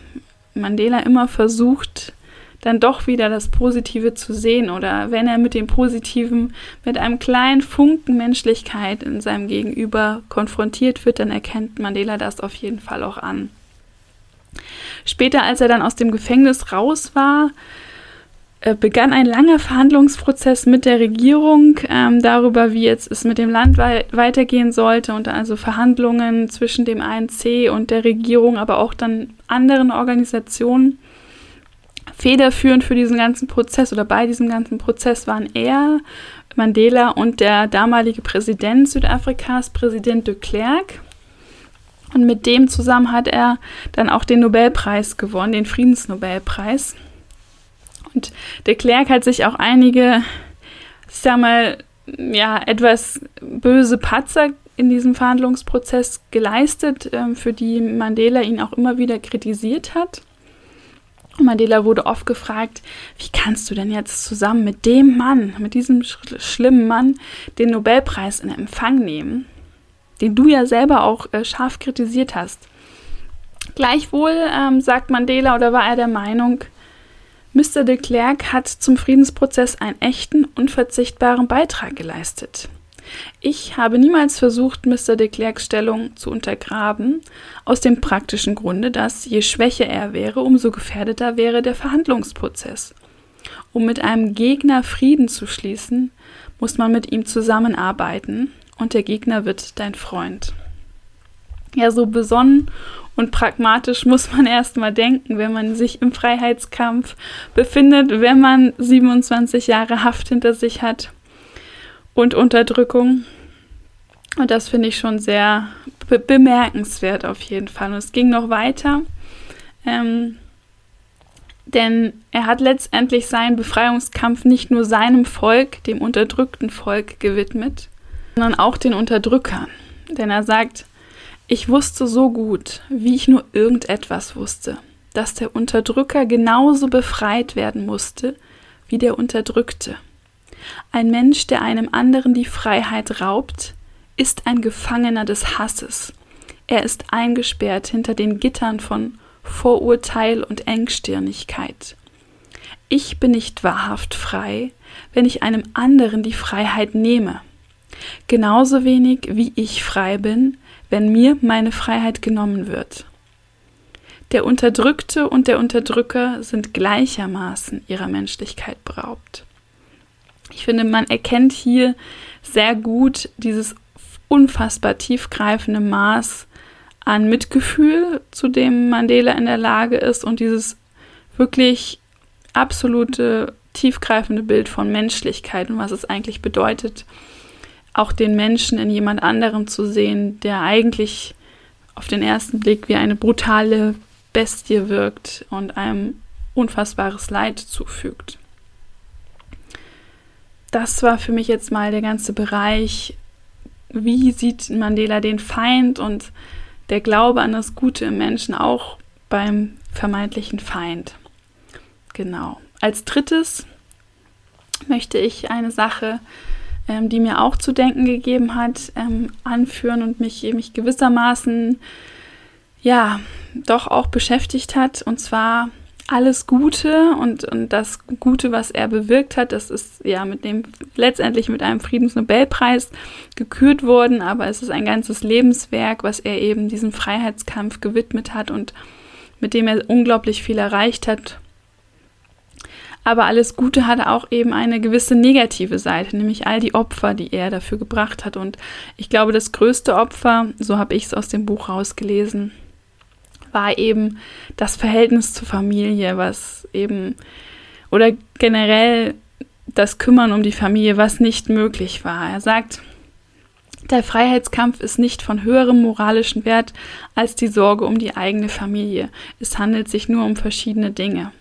Mandela immer versucht, dann doch wieder das Positive zu sehen oder wenn er mit dem Positiven, mit einem kleinen Funken Menschlichkeit in seinem Gegenüber konfrontiert wird, dann erkennt Mandela das auf jeden Fall auch an. Später, als er dann aus dem Gefängnis raus war, begann ein langer Verhandlungsprozess mit der Regierung ähm, darüber, wie jetzt es mit dem Land wei weitergehen sollte und also Verhandlungen zwischen dem ANC und der Regierung, aber auch dann anderen Organisationen. Federführend für diesen ganzen Prozess oder bei diesem ganzen Prozess waren er, Mandela und der damalige Präsident Südafrikas, Präsident de Klerk. Und mit dem zusammen hat er dann auch den Nobelpreis gewonnen, den Friedensnobelpreis. Und de Klerk hat sich auch einige, ich sag mal, ja, etwas böse Patzer in diesem Verhandlungsprozess geleistet, ähm, für die Mandela ihn auch immer wieder kritisiert hat. Mandela wurde oft gefragt, wie kannst du denn jetzt zusammen mit dem Mann, mit diesem sch schlimmen Mann, den Nobelpreis in Empfang nehmen, den du ja selber auch äh, scharf kritisiert hast. Gleichwohl ähm, sagt Mandela oder war er der Meinung, Mr. de Klerk hat zum Friedensprozess einen echten, unverzichtbaren Beitrag geleistet. Ich habe niemals versucht, Mr. de Klerks Stellung zu untergraben, aus dem praktischen Grunde, dass je schwächer er wäre, umso gefährdeter wäre der Verhandlungsprozess. Um mit einem Gegner Frieden zu schließen, muss man mit ihm zusammenarbeiten und der Gegner wird dein Freund. Ja, so besonnen und pragmatisch muss man [laughs] erstmal denken, wenn man sich im Freiheitskampf befindet, wenn man 27 Jahre Haft hinter sich hat und Unterdrückung. Und das finde ich schon sehr be bemerkenswert auf jeden Fall. Und es ging noch weiter, ähm, denn er hat letztendlich seinen Befreiungskampf nicht nur seinem Volk, dem unterdrückten Volk, gewidmet, sondern auch den Unterdrückern. Denn er sagt, ich wusste so gut, wie ich nur irgendetwas wusste, dass der Unterdrücker genauso befreit werden musste wie der Unterdrückte. Ein Mensch, der einem anderen die Freiheit raubt, ist ein Gefangener des Hasses. Er ist eingesperrt hinter den Gittern von Vorurteil und Engstirnigkeit. Ich bin nicht wahrhaft frei, wenn ich einem anderen die Freiheit nehme. Genauso wenig wie ich frei bin, wenn mir meine Freiheit genommen wird. Der Unterdrückte und der Unterdrücker sind gleichermaßen ihrer Menschlichkeit beraubt. Ich finde, man erkennt hier sehr gut dieses unfassbar tiefgreifende Maß an Mitgefühl, zu dem Mandela in der Lage ist und dieses wirklich absolute tiefgreifende Bild von Menschlichkeit und was es eigentlich bedeutet, auch den Menschen in jemand anderem zu sehen, der eigentlich auf den ersten Blick wie eine brutale Bestie wirkt und einem unfassbares Leid zufügt. Das war für mich jetzt mal der ganze Bereich, wie sieht Mandela den Feind und der Glaube an das Gute im Menschen auch beim vermeintlichen Feind. Genau. Als drittes möchte ich eine Sache ähm, die mir auch zu denken gegeben hat, ähm, anführen und mich, mich gewissermaßen ja doch auch beschäftigt hat. Und zwar alles Gute und, und das Gute, was er bewirkt hat, das ist ja mit dem letztendlich mit einem Friedensnobelpreis gekürt worden, aber es ist ein ganzes Lebenswerk, was er eben diesem Freiheitskampf gewidmet hat und mit dem er unglaublich viel erreicht hat aber alles Gute hatte auch eben eine gewisse negative Seite, nämlich all die Opfer, die er dafür gebracht hat. Und ich glaube, das größte Opfer, so habe ich es aus dem Buch rausgelesen, war eben das Verhältnis zur Familie, was eben, oder generell das Kümmern um die Familie, was nicht möglich war. Er sagt, der Freiheitskampf ist nicht von höherem moralischen Wert als die Sorge um die eigene Familie. Es handelt sich nur um verschiedene Dinge.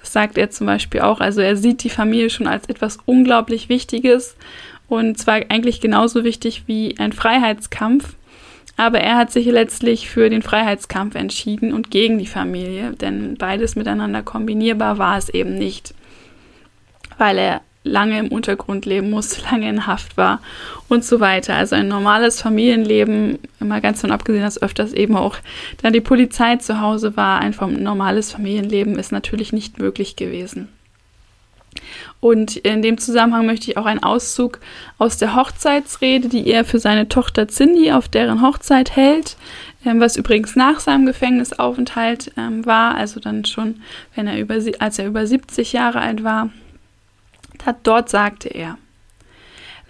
Das sagt er zum Beispiel auch. Also er sieht die Familie schon als etwas unglaublich Wichtiges und zwar eigentlich genauso wichtig wie ein Freiheitskampf. Aber er hat sich letztlich für den Freiheitskampf entschieden und gegen die Familie, denn beides miteinander kombinierbar war es eben nicht, weil er lange im Untergrund leben musste, [laughs] lange in Haft war und so weiter. Also ein normales Familienleben, immer ganz davon abgesehen, dass öfters eben auch dann die Polizei zu Hause war, einfach ein normales Familienleben ist natürlich nicht möglich gewesen. Und in dem Zusammenhang möchte ich auch einen Auszug aus der Hochzeitsrede, die er für seine Tochter Cindy auf deren Hochzeit hält, ähm, was übrigens nach seinem Gefängnisaufenthalt ähm, war, also dann schon, wenn er über, als er über 70 Jahre alt war, Dort sagte er,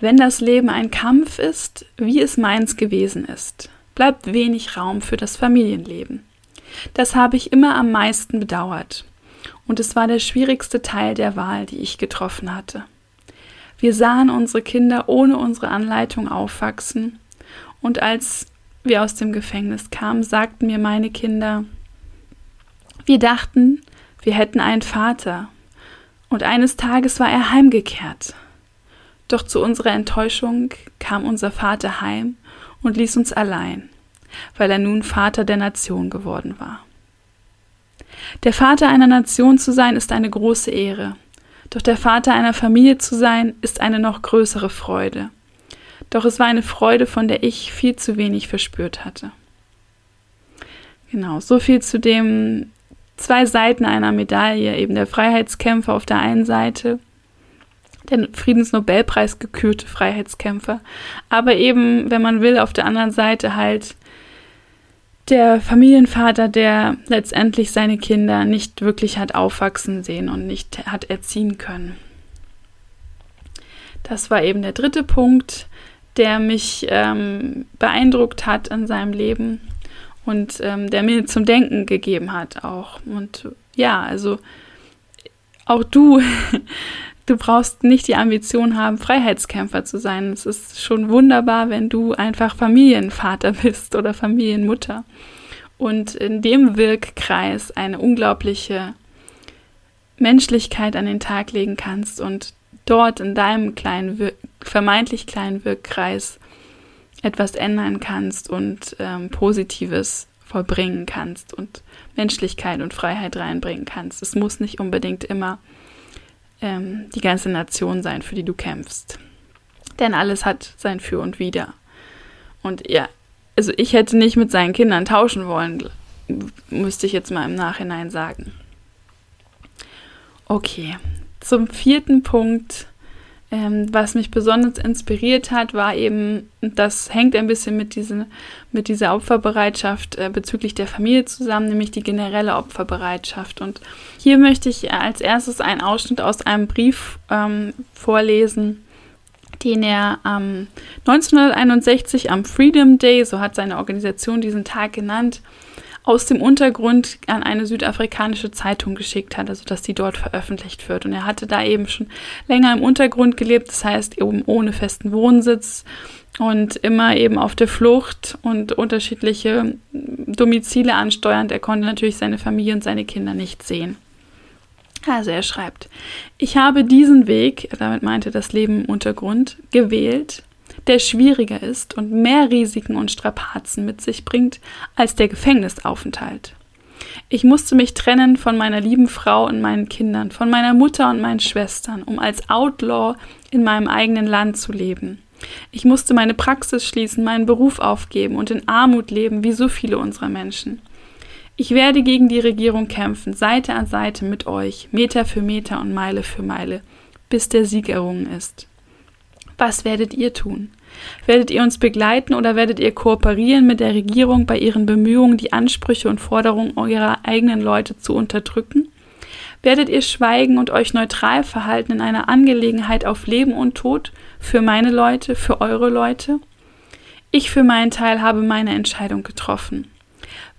wenn das Leben ein Kampf ist, wie es meins gewesen ist, bleibt wenig Raum für das Familienleben. Das habe ich immer am meisten bedauert. Und es war der schwierigste Teil der Wahl, die ich getroffen hatte. Wir sahen unsere Kinder ohne unsere Anleitung aufwachsen, und als wir aus dem Gefängnis kamen, sagten mir meine Kinder, wir dachten, wir hätten einen Vater, Und eines Tages war er heimgekehrt. Doch zu unserer Enttäuschung kam unser Vater heim und ließ uns allein, weil er nun Vater der Nation geworden war. Der Vater einer Nation zu sein ist eine große Ehre, doch der Vater einer Familie zu sein ist eine noch größere Freude. Doch es war eine Freude, von der ich viel zu wenig verspürt hatte. Genau, so viel zu dem zwei Seiten einer Medaille, eben der Freiheitskämpfer auf der einen Seite, der Friedensnobelpreis gekürte Freiheitskämpfer, aber eben, wenn man will, auf der anderen Seite halt der Familienvater, der letztendlich seine Kinder nicht wirklich hat aufwachsen sehen und nicht hat erziehen können. Das war eben der dritte Punkt, der mich ähm, beeindruckt hat in seinem Leben und ähm, der mir zum Denken gegeben hat auch. Und ja, also auch du, [laughs] du brauchst nicht die Ambition haben, Freiheitskämpfer zu sein. Es ist schon wunderbar, wenn du einfach Familienvater [laughs] bist oder Familienmutter und in dem Wirkkreis eine unglaubliche Menschlichkeit an den Tag legen kannst und dort in deinem kleinen, vermeintlich kleinen Wirkkreis etwas ändern kannst und ähm, Positives vollbringen kannst und Menschlichkeit und Freiheit reinbringen kannst. Es muss nicht unbedingt immer ähm, die ganze Nation sein, für die du kämpfst. Denn alles hat sein Für und Wider. Und ja, also ich hätte nicht mit seinen Kindern tauschen wollen, müsste ich jetzt mal im Nachhinein sagen. Okay, zum vierten Punkt ähm, was mich besonders inspiriert hat, war eben, das hängt ein bisschen mit, diesen, mit dieser Opferbereitschaft äh, bezüglich der Familie zusammen, nämlich die generelle Opferbereitschaft. Und hier möchte ich als erstes einen Ausschnitt aus einem Brief ähm, vorlesen, den er ähm, 1961 am Freedom Day, so hat seine Organisation diesen Tag genannt, aus dem Untergrund an eine südafrikanische Zeitung geschickt hat, also dass die dort veröffentlicht wird. Und er hatte da eben schon länger im Untergrund gelebt, das heißt eben ohne festen Wohnsitz und immer eben auf der Flucht und unterschiedliche Domizile ansteuernd. Er konnte natürlich seine Familie und seine Kinder nicht sehen. Also er schreibt, ich habe diesen Weg, damit meinte das Leben im Untergrund, gewählt, der schwieriger ist und mehr Risiken und Strapazen mit sich bringt als der Gefängnisaufenthalt. Ich musste mich trennen von meiner lieben Frau und meinen Kindern, von meiner Mutter und meinen Schwestern, um als Outlaw in meinem eigenen Land zu leben. Ich musste meine Praxis schließen, meinen Beruf aufgeben und in Armut leben, wie so viele unserer Menschen. Ich werde gegen die Regierung kämpfen, Seite an Seite mit euch, Meter für Meter und Meile für Meile, bis der Sieg errungen ist. Was werdet ihr tun? Werdet ihr uns begleiten oder werdet ihr kooperieren mit der Regierung bei ihren Bemühungen, die Ansprüche und Forderungen eurer eigenen Leute zu unterdrücken? Werdet ihr schweigen und euch neutral verhalten in einer Angelegenheit auf Leben und Tod für meine Leute, für eure Leute? Ich für meinen Teil habe meine Entscheidung getroffen.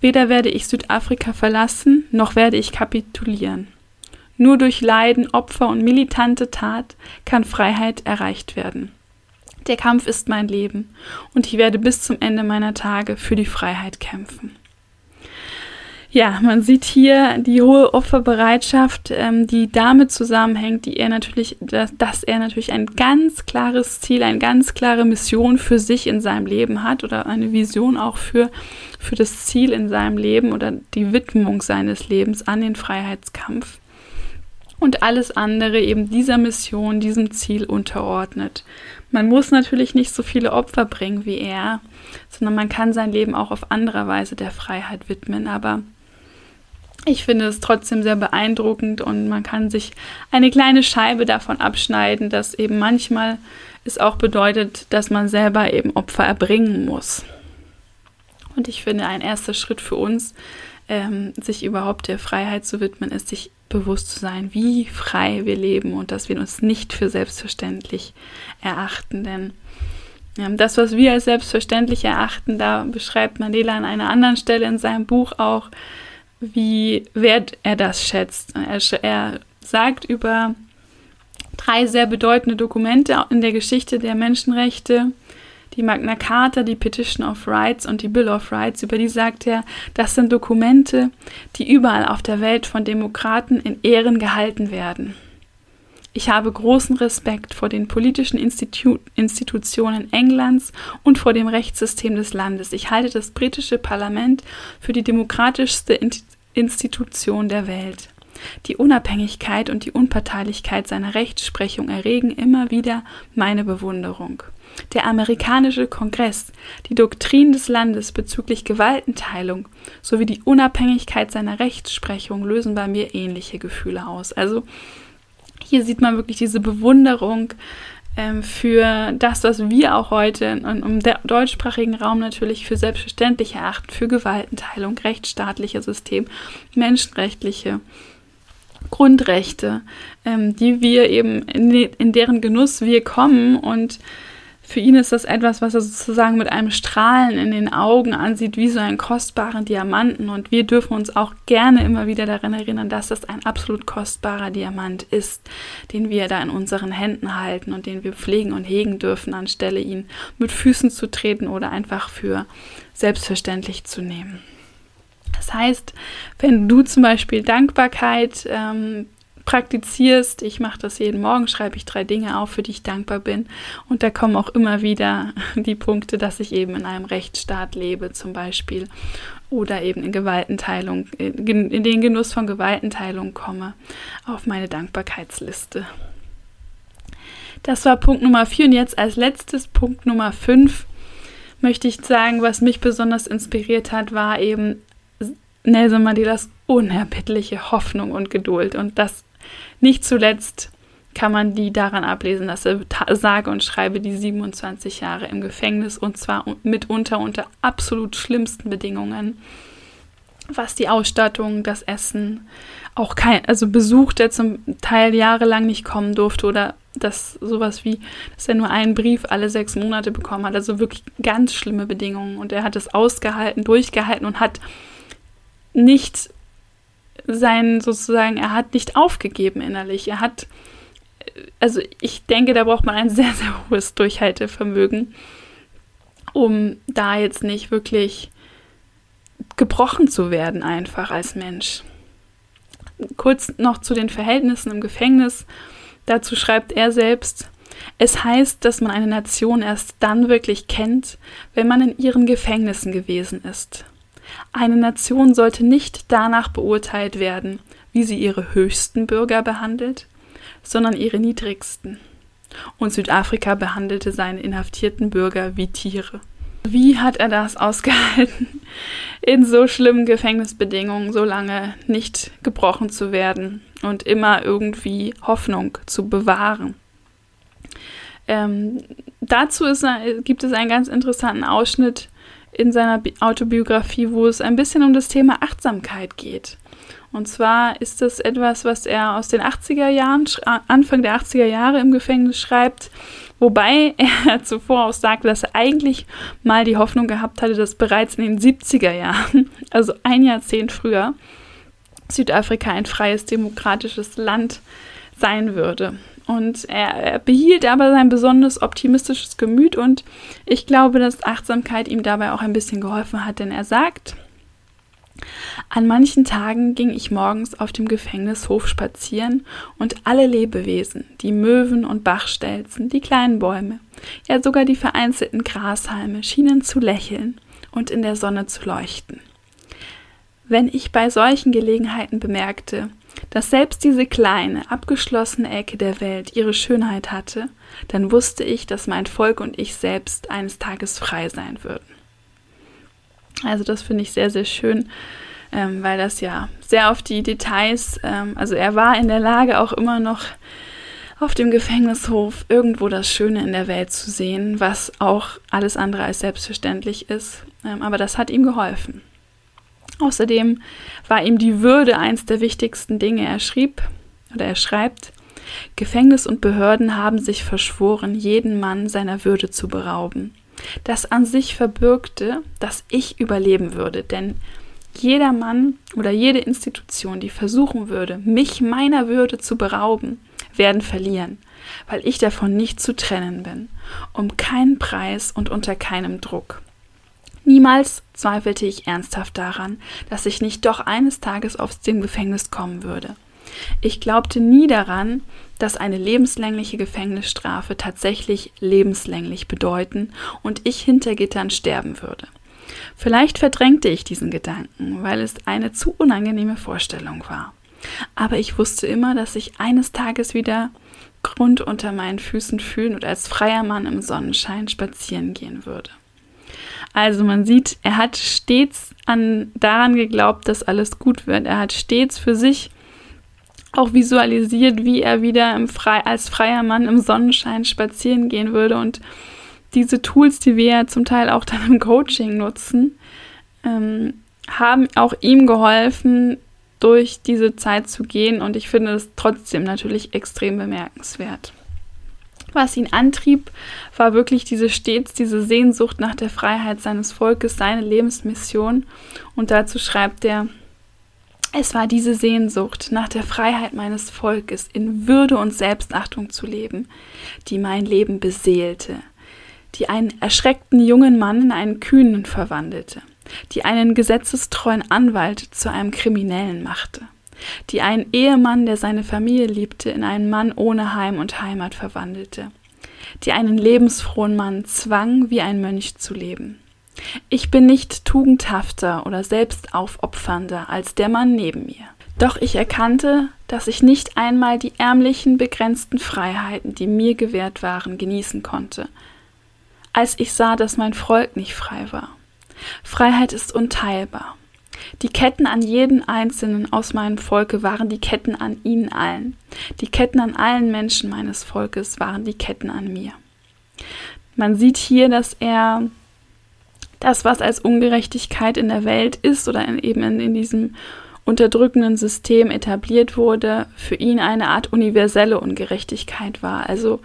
Weder werde ich Südafrika verlassen, noch werde ich kapitulieren. Nur durch Leiden, Opfer und militante Tat kann Freiheit erreicht werden. Der Kampf ist mein Leben und ich werde bis zum Ende meiner Tage für die Freiheit kämpfen. Ja, man sieht hier die hohe Opferbereitschaft, ähm, die damit zusammenhängt, die er natürlich, dass, dass er natürlich ein ganz klares Ziel, eine ganz klare Mission für sich in seinem Leben hat oder eine Vision auch für, für das Ziel in seinem Leben oder die Widmung seines Lebens an den Freiheitskampf und alles andere eben dieser Mission, diesem Ziel unterordnet. Man muss natürlich nicht so viele Opfer bringen wie er, sondern man kann sein Leben auch auf andere Weise der Freiheit widmen. Aber ich finde es trotzdem sehr beeindruckend und man kann sich eine kleine Scheibe davon abschneiden, dass eben manchmal es auch bedeutet, dass man selber eben Opfer erbringen muss. Und ich finde, ein erster Schritt für uns, ähm, sich überhaupt der Freiheit zu widmen, ist, sich bewusst zu sein, wie frei wir leben und dass wir uns nicht für selbstverständlich erachten. Denn ähm, das, was wir als selbstverständlich erachten, da beschreibt Mandela an einer anderen Stelle in seinem Buch auch, wie wert er das schätzt. Er, er sagt über drei sehr bedeutende Dokumente in der Geschichte der Menschenrechte, die Magna Carta, die Petition of Rights und die Bill of Rights, über die sagt er, das sind Dokumente, die überall auf der Welt von Demokraten in Ehren gehalten werden. Ich habe großen Respekt vor den politischen Institu Institutionen Englands und vor dem Rechtssystem des Landes. Ich halte das britische Parlament für die demokratischste Institution der Welt. Die Unabhängigkeit und die Unparteilichkeit seiner Rechtsprechung erregen immer wieder meine Bewunderung. Der amerikanische Kongress, die Doktrin des Landes bezüglich Gewaltenteilung sowie die Unabhängigkeit seiner Rechtsprechung lösen bei mir ähnliche Gefühle aus. Also hier sieht man wirklich diese Bewunderung ähm, für das, was wir auch heute im deutschsprachigen Raum natürlich für selbstverständlich erachten, für Gewaltenteilung, rechtsstaatliche System, menschenrechtliche Grundrechte, ähm, die wir eben in, in deren Genuss wir kommen und für ihn ist das etwas, was er sozusagen mit einem Strahlen in den Augen ansieht, wie so einen kostbaren Diamanten. Und wir dürfen uns auch gerne immer wieder daran erinnern, dass das ein absolut kostbarer Diamant ist, den wir da in unseren Händen halten und den wir pflegen und hegen dürfen, anstelle ihn mit Füßen zu treten oder einfach für selbstverständlich zu nehmen. Das heißt, wenn du zum Beispiel Dankbarkeit ähm, praktizierst. Ich mache das jeden Morgen, schreibe ich drei Dinge auf, für die ich dankbar bin. Und da kommen auch immer wieder [laughs] die Punkte, dass ich eben in einem Rechtsstaat lebe, zum Beispiel. Oder eben in Gewaltenteilung, in den Genuss von Gewaltenteilung komme, auf meine Dankbarkeitsliste. Das war Punkt Nummer vier. Und jetzt als letztes Punkt Nummer fünf möchte ich sagen, was mich besonders inspiriert hat, war eben Nelson Mandelas unerbittliche Hoffnung und Geduld. Und das nicht zuletzt kann man die daran ablesen, dass er sage und schreibe die 27 Jahre im Gefängnis und zwar mitunter unter absolut schlimmsten Bedingungen, was die Ausstattung, das Essen, auch kein, also Besuch, der zum Teil jahrelang nicht kommen durfte oder dass sowas wie, dass er nur einen Brief alle sechs Monate bekommen hat, also wirklich ganz schlimme Bedingungen. Und er hat es ausgehalten, durchgehalten und hat nicht sein sozusagen, er hat nicht aufgegeben innerlich. Er hat, also ich denke, da braucht man ein [laughs] sehr, sehr hohes Durchhaltevermögen, um da jetzt nicht wirklich gebrochen zu werden, einfach als Mensch. Kurz noch zu den Verhältnissen im Gefängnis. Dazu schreibt er selbst, es heißt, dass man eine Nation erst dann wirklich kennt, wenn man in ihren Gefängnissen gewesen ist. Eine Nation sollte nicht danach beurteilt werden, wie sie ihre höchsten Bürger behandelt, sondern ihre niedrigsten. Und Südafrika behandelte seine inhaftierten Bürger wie Tiere. Wie hat er das ausgehalten, in so schlimmen Gefängnisbedingungen so lange nicht gebrochen zu werden und immer irgendwie Hoffnung zu bewahren? Ähm, dazu ist, gibt es einen ganz interessanten Ausschnitt in seiner Autobiografie, wo es ein bisschen um das Thema Achtsamkeit geht. Und zwar ist das etwas, was er aus den 80er Jahren, Anfang der 80er Jahre im Gefängnis schreibt, wobei [laughs] er zuvor auch sagte, dass er eigentlich mal die Hoffnung gehabt hatte, dass bereits in den 70er Jahren, [laughs] also ein Jahrzehnt früher, Südafrika ein freies, demokratisches Land sein würde. Und er, er, behielt aber sein besonders optimistisches Gemüt und ich glaube, dass Achtsamkeit ihm dabei auch ein bisschen geholfen hat, denn er sagt, an manchen Tagen ging ich morgens auf dem Gefängnishof spazieren und alle Lebewesen, die Möwen und Bachstelzen, die kleinen Bäume, ja sogar die vereinzelten Grashalme schienen zu lächeln und in der Sonne zu leuchten. Wenn ich bei solchen Gelegenheiten bemerkte, dass selbst diese kleine, abgeschlossene Ecke der Welt ihre Schönheit hatte, dann wusste ich, dass mein Volk und ich selbst eines Tages frei sein würden. Also das finde ich sehr, sehr schön, ähm, weil das ja sehr auf die Details, ähm, also er war in der Lage auch immer noch auf dem Gefängnishof irgendwo das Schöne in der Welt zu sehen, was auch alles andere als selbstverständlich ist. Ähm, aber das hat ihm geholfen. Außerdem war ihm die Würde eins der wichtigsten Dinge. Er schrieb oder er schreibt, Gefängnis und Behörden haben sich verschworen, jeden Mann seiner Würde zu berauben. Das an sich verbürgte, dass ich überleben würde, denn jeder Mann oder jede Institution, die versuchen würde, mich meiner Würde zu berauben, werden verlieren, weil ich davon nicht zu trennen bin, um keinen Preis und unter keinem Druck. Niemals zweifelte ich ernsthaft daran, dass ich nicht doch eines Tages aus dem Gefängnis kommen würde. Ich glaubte nie daran, dass eine lebenslängliche Gefängnisstrafe tatsächlich lebenslänglich bedeuten und ich hinter Gittern sterben würde. Vielleicht verdrängte ich diesen Gedanken, weil es eine zu unangenehme Vorstellung war. Aber ich wusste immer, dass ich eines Tages wieder Grund unter meinen Füßen fühlen und als freier Mann im Sonnenschein spazieren gehen würde. Also man sieht, er hat stets an, daran geglaubt, dass alles gut wird. Er hat stets für sich auch visualisiert, wie er wieder frei, als freier Mann im Sonnenschein spazieren gehen würde. Und diese Tools, die wir ja zum Teil auch dann im Coaching nutzen, ähm, haben auch ihm geholfen, durch diese Zeit zu gehen. Und ich finde es trotzdem natürlich extrem bemerkenswert. Was ihn antrieb, war wirklich diese stets diese Sehnsucht nach der Freiheit seines Volkes, seine Lebensmission. Und dazu schreibt er, es war diese Sehnsucht nach der Freiheit meines Volkes, in Würde und Selbstachtung zu leben, die mein Leben beseelte, die einen erschreckten jungen Mann in einen kühnen verwandelte, die einen gesetzestreuen Anwalt zu einem Kriminellen machte, die einen Ehemann, der seine Familie liebte, in einen Mann ohne Heim und Heimat verwandelte, die einen lebensfrohen Mann zwang, wie ein Mönch zu leben. Ich bin nicht tugendhafter oder selbstaufopfernder als der Mann neben mir. Doch ich erkannte, dass ich nicht einmal die ärmlichen, begrenzten Freiheiten, die mir gewährt waren, genießen konnte, als ich sah, dass mein Volk nicht frei war. Freiheit ist unteilbar. Die Ketten an jeden Einzelnen aus meinem Volke waren die Ketten an ihnen allen. Die Ketten an allen Menschen meines Volkes waren die Ketten an mir. Man sieht hier, dass er das, was als Ungerechtigkeit in der Welt ist oder in, eben in, in diesem unterdrückenden System etabliert wurde, für ihn eine Art universelle Ungerechtigkeit war. Also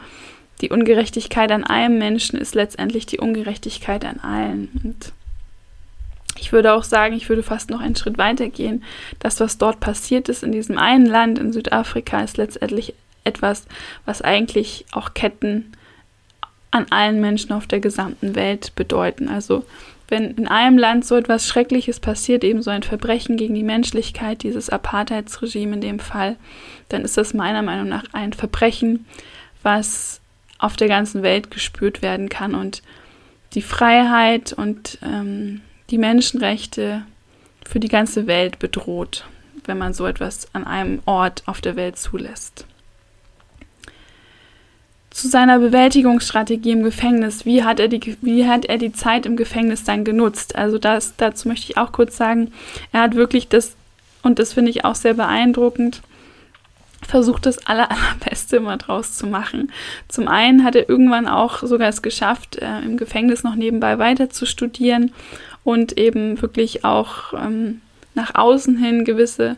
die Ungerechtigkeit an einem Menschen ist letztendlich die Ungerechtigkeit an allen. Und ich würde auch sagen, ich würde fast noch einen Schritt weiter gehen. Das, was dort passiert ist in diesem einen Land in Südafrika, ist letztendlich etwas, was eigentlich auch Ketten an allen Menschen auf der gesamten Welt bedeuten. Also wenn in einem Land so etwas Schreckliches passiert, eben so ein Verbrechen gegen die Menschlichkeit, dieses Apartheidsregime in dem Fall, dann ist das meiner Meinung nach ein Verbrechen, was auf der ganzen Welt gespürt werden kann und die Freiheit und ähm, die Menschenrechte für die ganze Welt bedroht, wenn man so etwas an einem Ort auf der Welt zulässt zu seiner Bewältigungsstrategie im Gefängnis. Wie hat er die, wie hat er die Zeit im Gefängnis dann genutzt? Also das, dazu möchte ich auch kurz sagen, er hat wirklich das, und das finde ich auch sehr beeindruckend, versucht das aller, [laughs] allerbeste immer draus zu machen. Zum einen hat er irgendwann auch sogar es geschafft, äh, im Gefängnis noch nebenbei weiter zu studieren und eben wirklich auch ähm, nach außen hin gewisse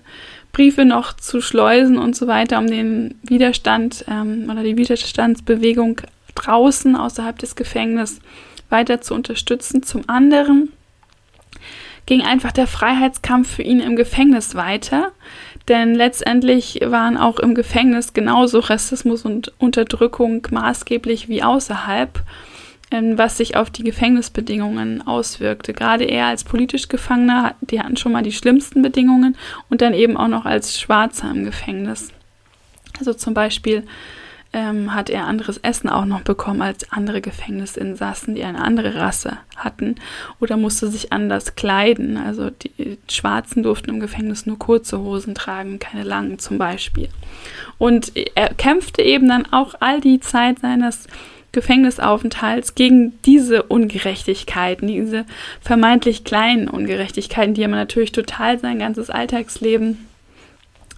Briefe noch zu schleusen und so weiter, um den Widerstand ähm, oder die Widerstandsbewegung draußen außerhalb des Gefängnisses weiter zu unterstützen. Zum anderen ging einfach der Freiheitskampf für ihn im Gefängnis weiter, denn letztendlich waren auch im Gefängnis genauso Rassismus und Unterdrückung maßgeblich wie außerhalb. Was sich auf die Gefängnisbedingungen auswirkte. Gerade er als politisch Gefangener, die hatten schon mal die schlimmsten Bedingungen und dann eben auch noch als Schwarzer im Gefängnis. Also zum Beispiel ähm, hat er anderes Essen auch noch bekommen als andere Gefängnisinsassen, die eine andere Rasse hatten oder musste sich anders kleiden. Also die Schwarzen durften im Gefängnis nur kurze Hosen tragen, keine langen zum Beispiel. Und er kämpfte eben dann auch all die Zeit seines Gefängnisaufenthalts gegen diese Ungerechtigkeiten, diese vermeintlich kleinen Ungerechtigkeiten, die aber natürlich total sein ganzes Alltagsleben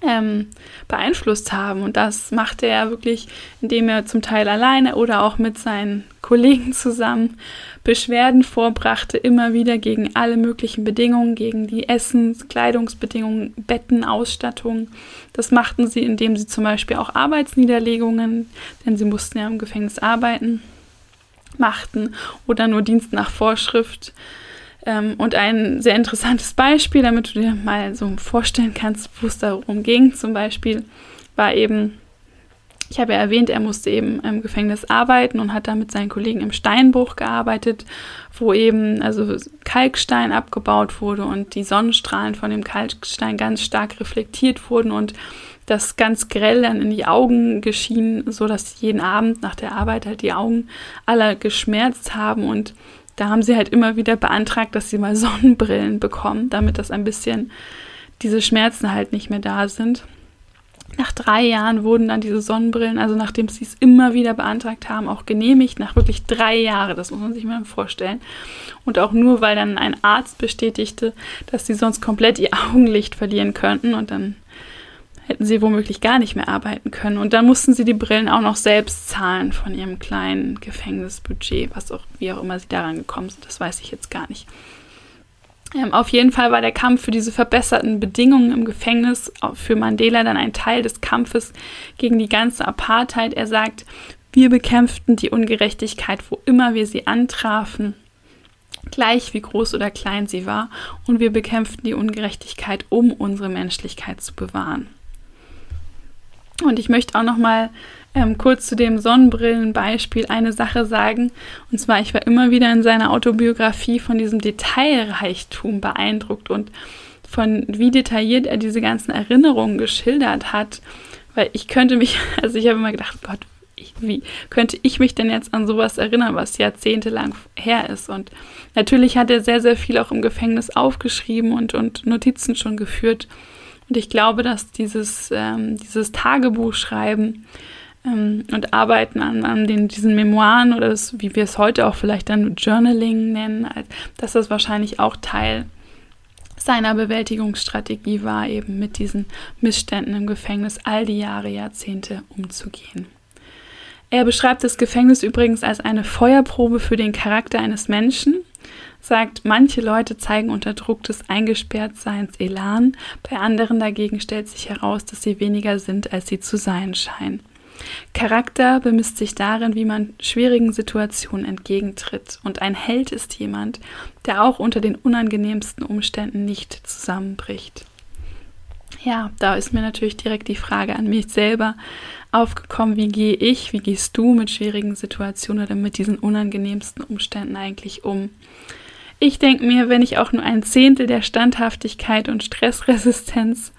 ähm, beeinflusst haben. Und das machte er wirklich, indem er zum Teil alleine oder auch mit seinen Kollegen zusammen Beschwerden vorbrachte, immer wieder gegen alle möglichen Bedingungen, gegen die Essens-, Kleidungsbedingungen, Betten, Ausstattung. Das machten sie, indem sie zum Beispiel auch Arbeitsniederlegungen, denn sie mussten ja im Gefängnis arbeiten, machten oder nur Dienst nach Vorschrift und ein sehr interessantes Beispiel, damit du dir mal so vorstellen kannst, wo es darum ging, zum Beispiel, war eben Ich habe ja erwähnt, er musste eben im Gefängnis arbeiten und hat da mit seinen Kollegen im Steinbruch gearbeitet, wo eben also Kalkstein abgebaut wurde und die Sonnenstrahlen von dem Kalkstein ganz stark reflektiert wurden und das ganz grell dann in die Augen geschehen, so dass jeden Abend nach der Arbeit halt die Augen alle geschmerzt haben und da haben sie halt immer wieder beantragt, dass sie mal [laughs] Sonnenbrillen bekommen, damit das ein bisschen diese Schmerzen halt nicht mehr da sind. Nach drei Jahren wurden dann diese Sonnenbrillen, also nachdem sie es immer wieder beantragt haben, auch genehmigt, nach wirklich drei Jahren, das muss man sich mal vorstellen. Und auch nur, weil dann ein Arzt bestätigte, dass sie sonst komplett ihr [laughs] Augenlicht verlieren könnten und dann hätten sie womöglich gar nicht mehr arbeiten können. Und dann mussten sie die Brillen auch noch selbst zahlen von ihrem kleinen Gefängnisbudget, was auch, wie auch immer sie daran gekommen sind, das weiß ich jetzt gar nicht. Ähm, auf jeden Fall war der Kampf für diese verbesserten Bedingungen im Gefängnis für Mandela dann ein Teil des Kampfes gegen die ganze Apartheid. Er sagt, wir bekämpften die Ungerechtigkeit, wo immer wir sie antrafen, gleich wie groß oder klein sie war, und wir bekämpften die Ungerechtigkeit, um unsere Menschlichkeit zu bewahren. Und ich möchte auch noch mal ähm, kurz zu dem Sonnenbrillenbeispiel eine Sache sagen. Und zwar, ich war immer wieder in seiner Autobiografie von diesem Detailreichtum beeindruckt und von wie detailliert er diese ganzen Erinnerungen geschildert hat. Weil ich könnte mich, [laughs] also ich habe immer gedacht, Gott, wie könnte ich mich denn jetzt an sowas erinnern, was jahrzehntelang her ist? Und natürlich hat er sehr, sehr viel auch im Gefängnis aufgeschrieben und, und Notizen schon geführt. Und ich glaube, dass dieses, ähm, dieses Tagebuchschreiben ähm, und Arbeiten an, an den, diesen Memoiren oder das, wie wir es heute auch vielleicht dann Journaling nennen, dass das wahrscheinlich auch Teil seiner Bewältigungsstrategie war, eben mit diesen Missständen im Gefängnis all die Jahre, Jahrzehnte umzugehen. Er beschreibt das Gefängnis übrigens als eine Feuerprobe für den Charakter eines Menschen, sagt, manche Leute zeigen unter Druck des Eingesperrtseins Elan, bei anderen dagegen stellt sich heraus, dass sie weniger sind, als sie zu sein scheinen. Charakter bemisst sich darin, wie man schwierigen Situationen entgegentritt. Und ein Held ist jemand, der auch unter den unangenehmsten Umständen nicht zusammenbricht. Ja, da ist mir natürlich direkt die Frage an mich selber aufgekommen, wie gehe ich, wie gehst du mit schwierigen Situationen oder mit diesen unangenehmsten Umständen eigentlich um? Ich denke mir, wenn ich auch nur ein Zehntel der Standhaftigkeit und Stressresistenz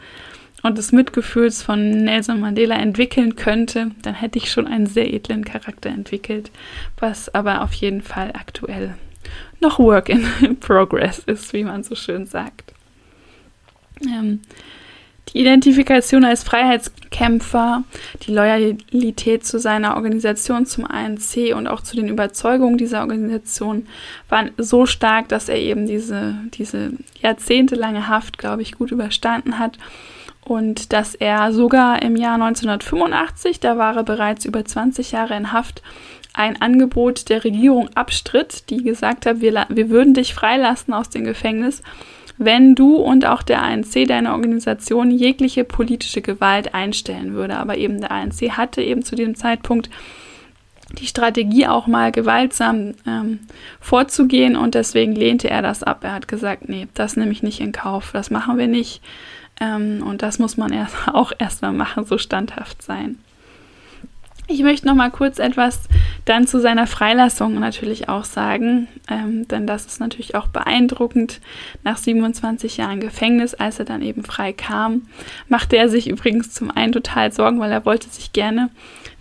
und des Mitgefühls von Nelson Mandela entwickeln könnte, dann hätte ich schon einen sehr edlen Charakter entwickelt, was aber auf jeden Fall aktuell noch Work in [laughs] Progress ist, wie man so schön sagt. Ähm, die Identifikation als Freiheitskämpfer, die Loyalität zu seiner Organisation, zum ANC und auch zu den Überzeugungen dieser Organisation waren so stark, dass er eben diese, diese jahrzehntelange Haft, glaube ich, gut überstanden hat. Und dass er sogar im Jahr 1985, da war er bereits über 20 Jahre in Haft, ein Angebot der Regierung abstritt, die gesagt hat, wir, wir würden dich freilassen aus dem Gefängnis, wenn du und auch der ANC, deine Organisation, jegliche politische Gewalt einstellen würde. Aber eben der ANC hatte eben zu diesem Zeitpunkt die Strategie auch mal gewaltsam ähm, vorzugehen und deswegen lehnte er das ab. Er hat gesagt, nee, das nehme ich nicht in Kauf, das machen wir nicht. Ähm, und das muss man erst [laughs] auch erstmal machen, so standhaft sein. Ich möchte noch mal kurz etwas dann zu seiner Freilassung natürlich auch sagen, ähm, denn das ist natürlich auch beeindruckend. Nach 27 Jahren Gefängnis, als er dann eben frei kam, machte er sich übrigens zum einen total Sorgen, weil er wollte sich gerne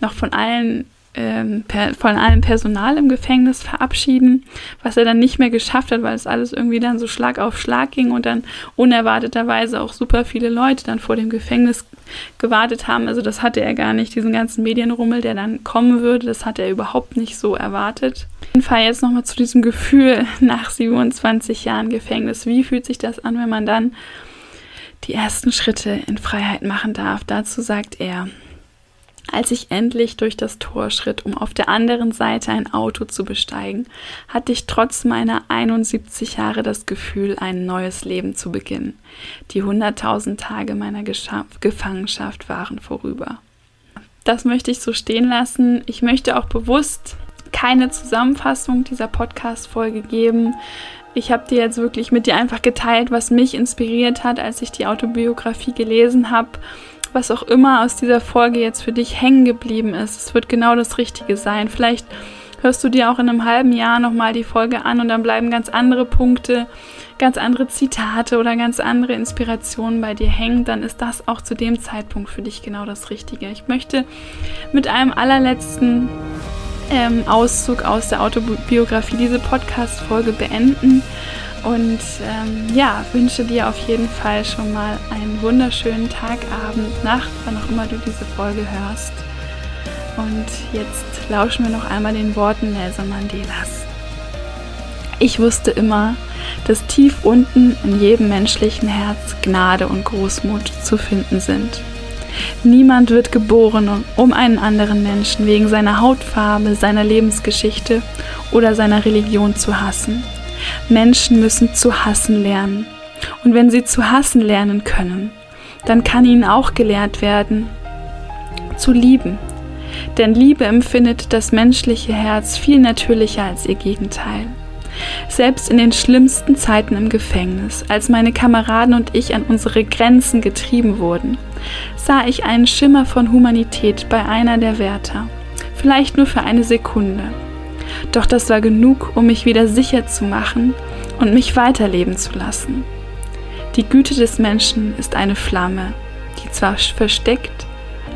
noch von allen ähm, von allem Personal im Gefängnis verabschieden, was er dann nicht mehr geschafft hat, weil es alles irgendwie dann so Schlag auf Schlag ging und dann unerwarteterweise auch super viele Leute dann vor dem Gefängnis gewartet haben. Also das hatte er gar nicht, diesen ganzen Medienrummel, der dann kommen würde, das hatte er überhaupt nicht so erwartet. Auf jeden Fall jetzt nochmal zu diesem Gefühl [laughs] nach 27 Jahren Gefängnis. Wie fühlt sich das an, wenn man dann die ersten Schritte in Freiheit machen darf? Dazu sagt er, als ich endlich durch das Tor schritt, um auf der anderen Seite ein Auto zu besteigen, hatte ich trotz meiner 71 Jahre das Gefühl, ein neues Leben zu beginnen. Die 100.000 Tage meiner Gefangenschaft waren vorüber. Das möchte ich so stehen lassen. Ich möchte auch bewusst keine Zusammenfassung dieser Podcast-Folge geben. Ich habe dir jetzt wirklich mit dir einfach geteilt, was mich inspiriert hat, als ich die Autobiografie gelesen habe was auch immer aus dieser Folge jetzt für dich hängen geblieben ist, es wird genau das Richtige sein. Vielleicht hörst du dir auch in einem halben Jahr nochmal die Folge an und dann bleiben ganz andere Punkte, ganz andere Zitate oder ganz andere Inspirationen bei dir hängen, dann ist das auch zu dem Zeitpunkt für dich genau das Richtige. Ich möchte mit einem allerletzten ähm, Auszug aus der Autobiografie diese Podcast-Folge beenden. Und ähm, ja, wünsche dir auf jeden Fall schon mal einen wunderschönen Tag, Abend, Nacht, wann auch immer du diese Folge hörst. Und jetzt lauschen wir noch einmal den Worten Nelson Mandelas. Ich wusste immer, dass tief unten in jedem menschlichen Herz Gnade und Großmut zu finden sind. Niemand wird geboren, um einen anderen Menschen wegen seiner Hautfarbe, seiner Lebensgeschichte oder seiner Religion zu hassen. Menschen müssen zu hassen lernen. Und wenn sie zu hassen lernen können, dann kann ihnen auch gelehrt werden, zu lieben. Denn Liebe empfindet das menschliche Herz viel natürlicher als ihr Gegenteil. Selbst in den schlimmsten Zeiten im Gefängnis, als meine Kameraden und ich an unsere Grenzen getrieben wurden, sah ich einen Schimmer von Humanität bei einer der Wärter. Vielleicht nur für eine Sekunde. Doch das war genug, um mich wieder sicher zu machen und mich weiterleben zu lassen. Die Güte des Menschen ist eine Flamme, die zwar versteckt,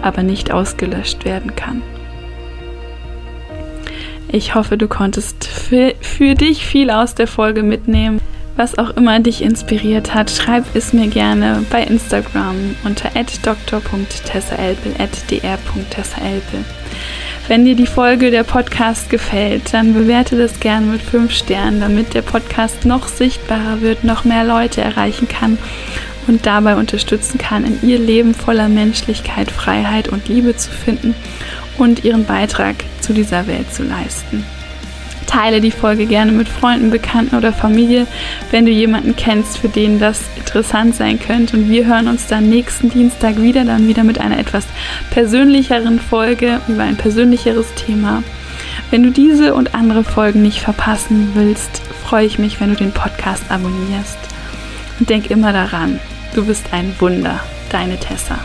aber nicht ausgelöscht werden kann. Ich hoffe, du konntest für, für, dich viel aus der Folge mitnehmen. Was auch immer dich inspiriert hat, schreib es mir gerne bei Instagram unter dr.tessaelpel. Wenn dir die Folge der Podcast gefällt, dann bewerte das gerne mit 5 Sternen, damit der Podcast noch sichtbarer wird, noch mehr Leute erreichen kann und dabei unterstützen kann, in ihr Leben voller Menschlichkeit, Freiheit und Liebe zu finden und ihren Beitrag zu dieser Welt zu leisten. Teile die Folge gerne mit Freunden, Bekannten oder Familie, wenn du jemanden kennst, für den das interessant sein könnte. Und wir hören uns dann nächsten Dienstag wieder, dann wieder mit einer etwas persönlicheren Folge über ein persönlicheres Thema. Wenn du diese und andere Folgen nicht verpassen willst, freue ich mich, wenn du den Podcast abonnierst. Und denk immer daran, du bist ein Wunder, deine Tessa.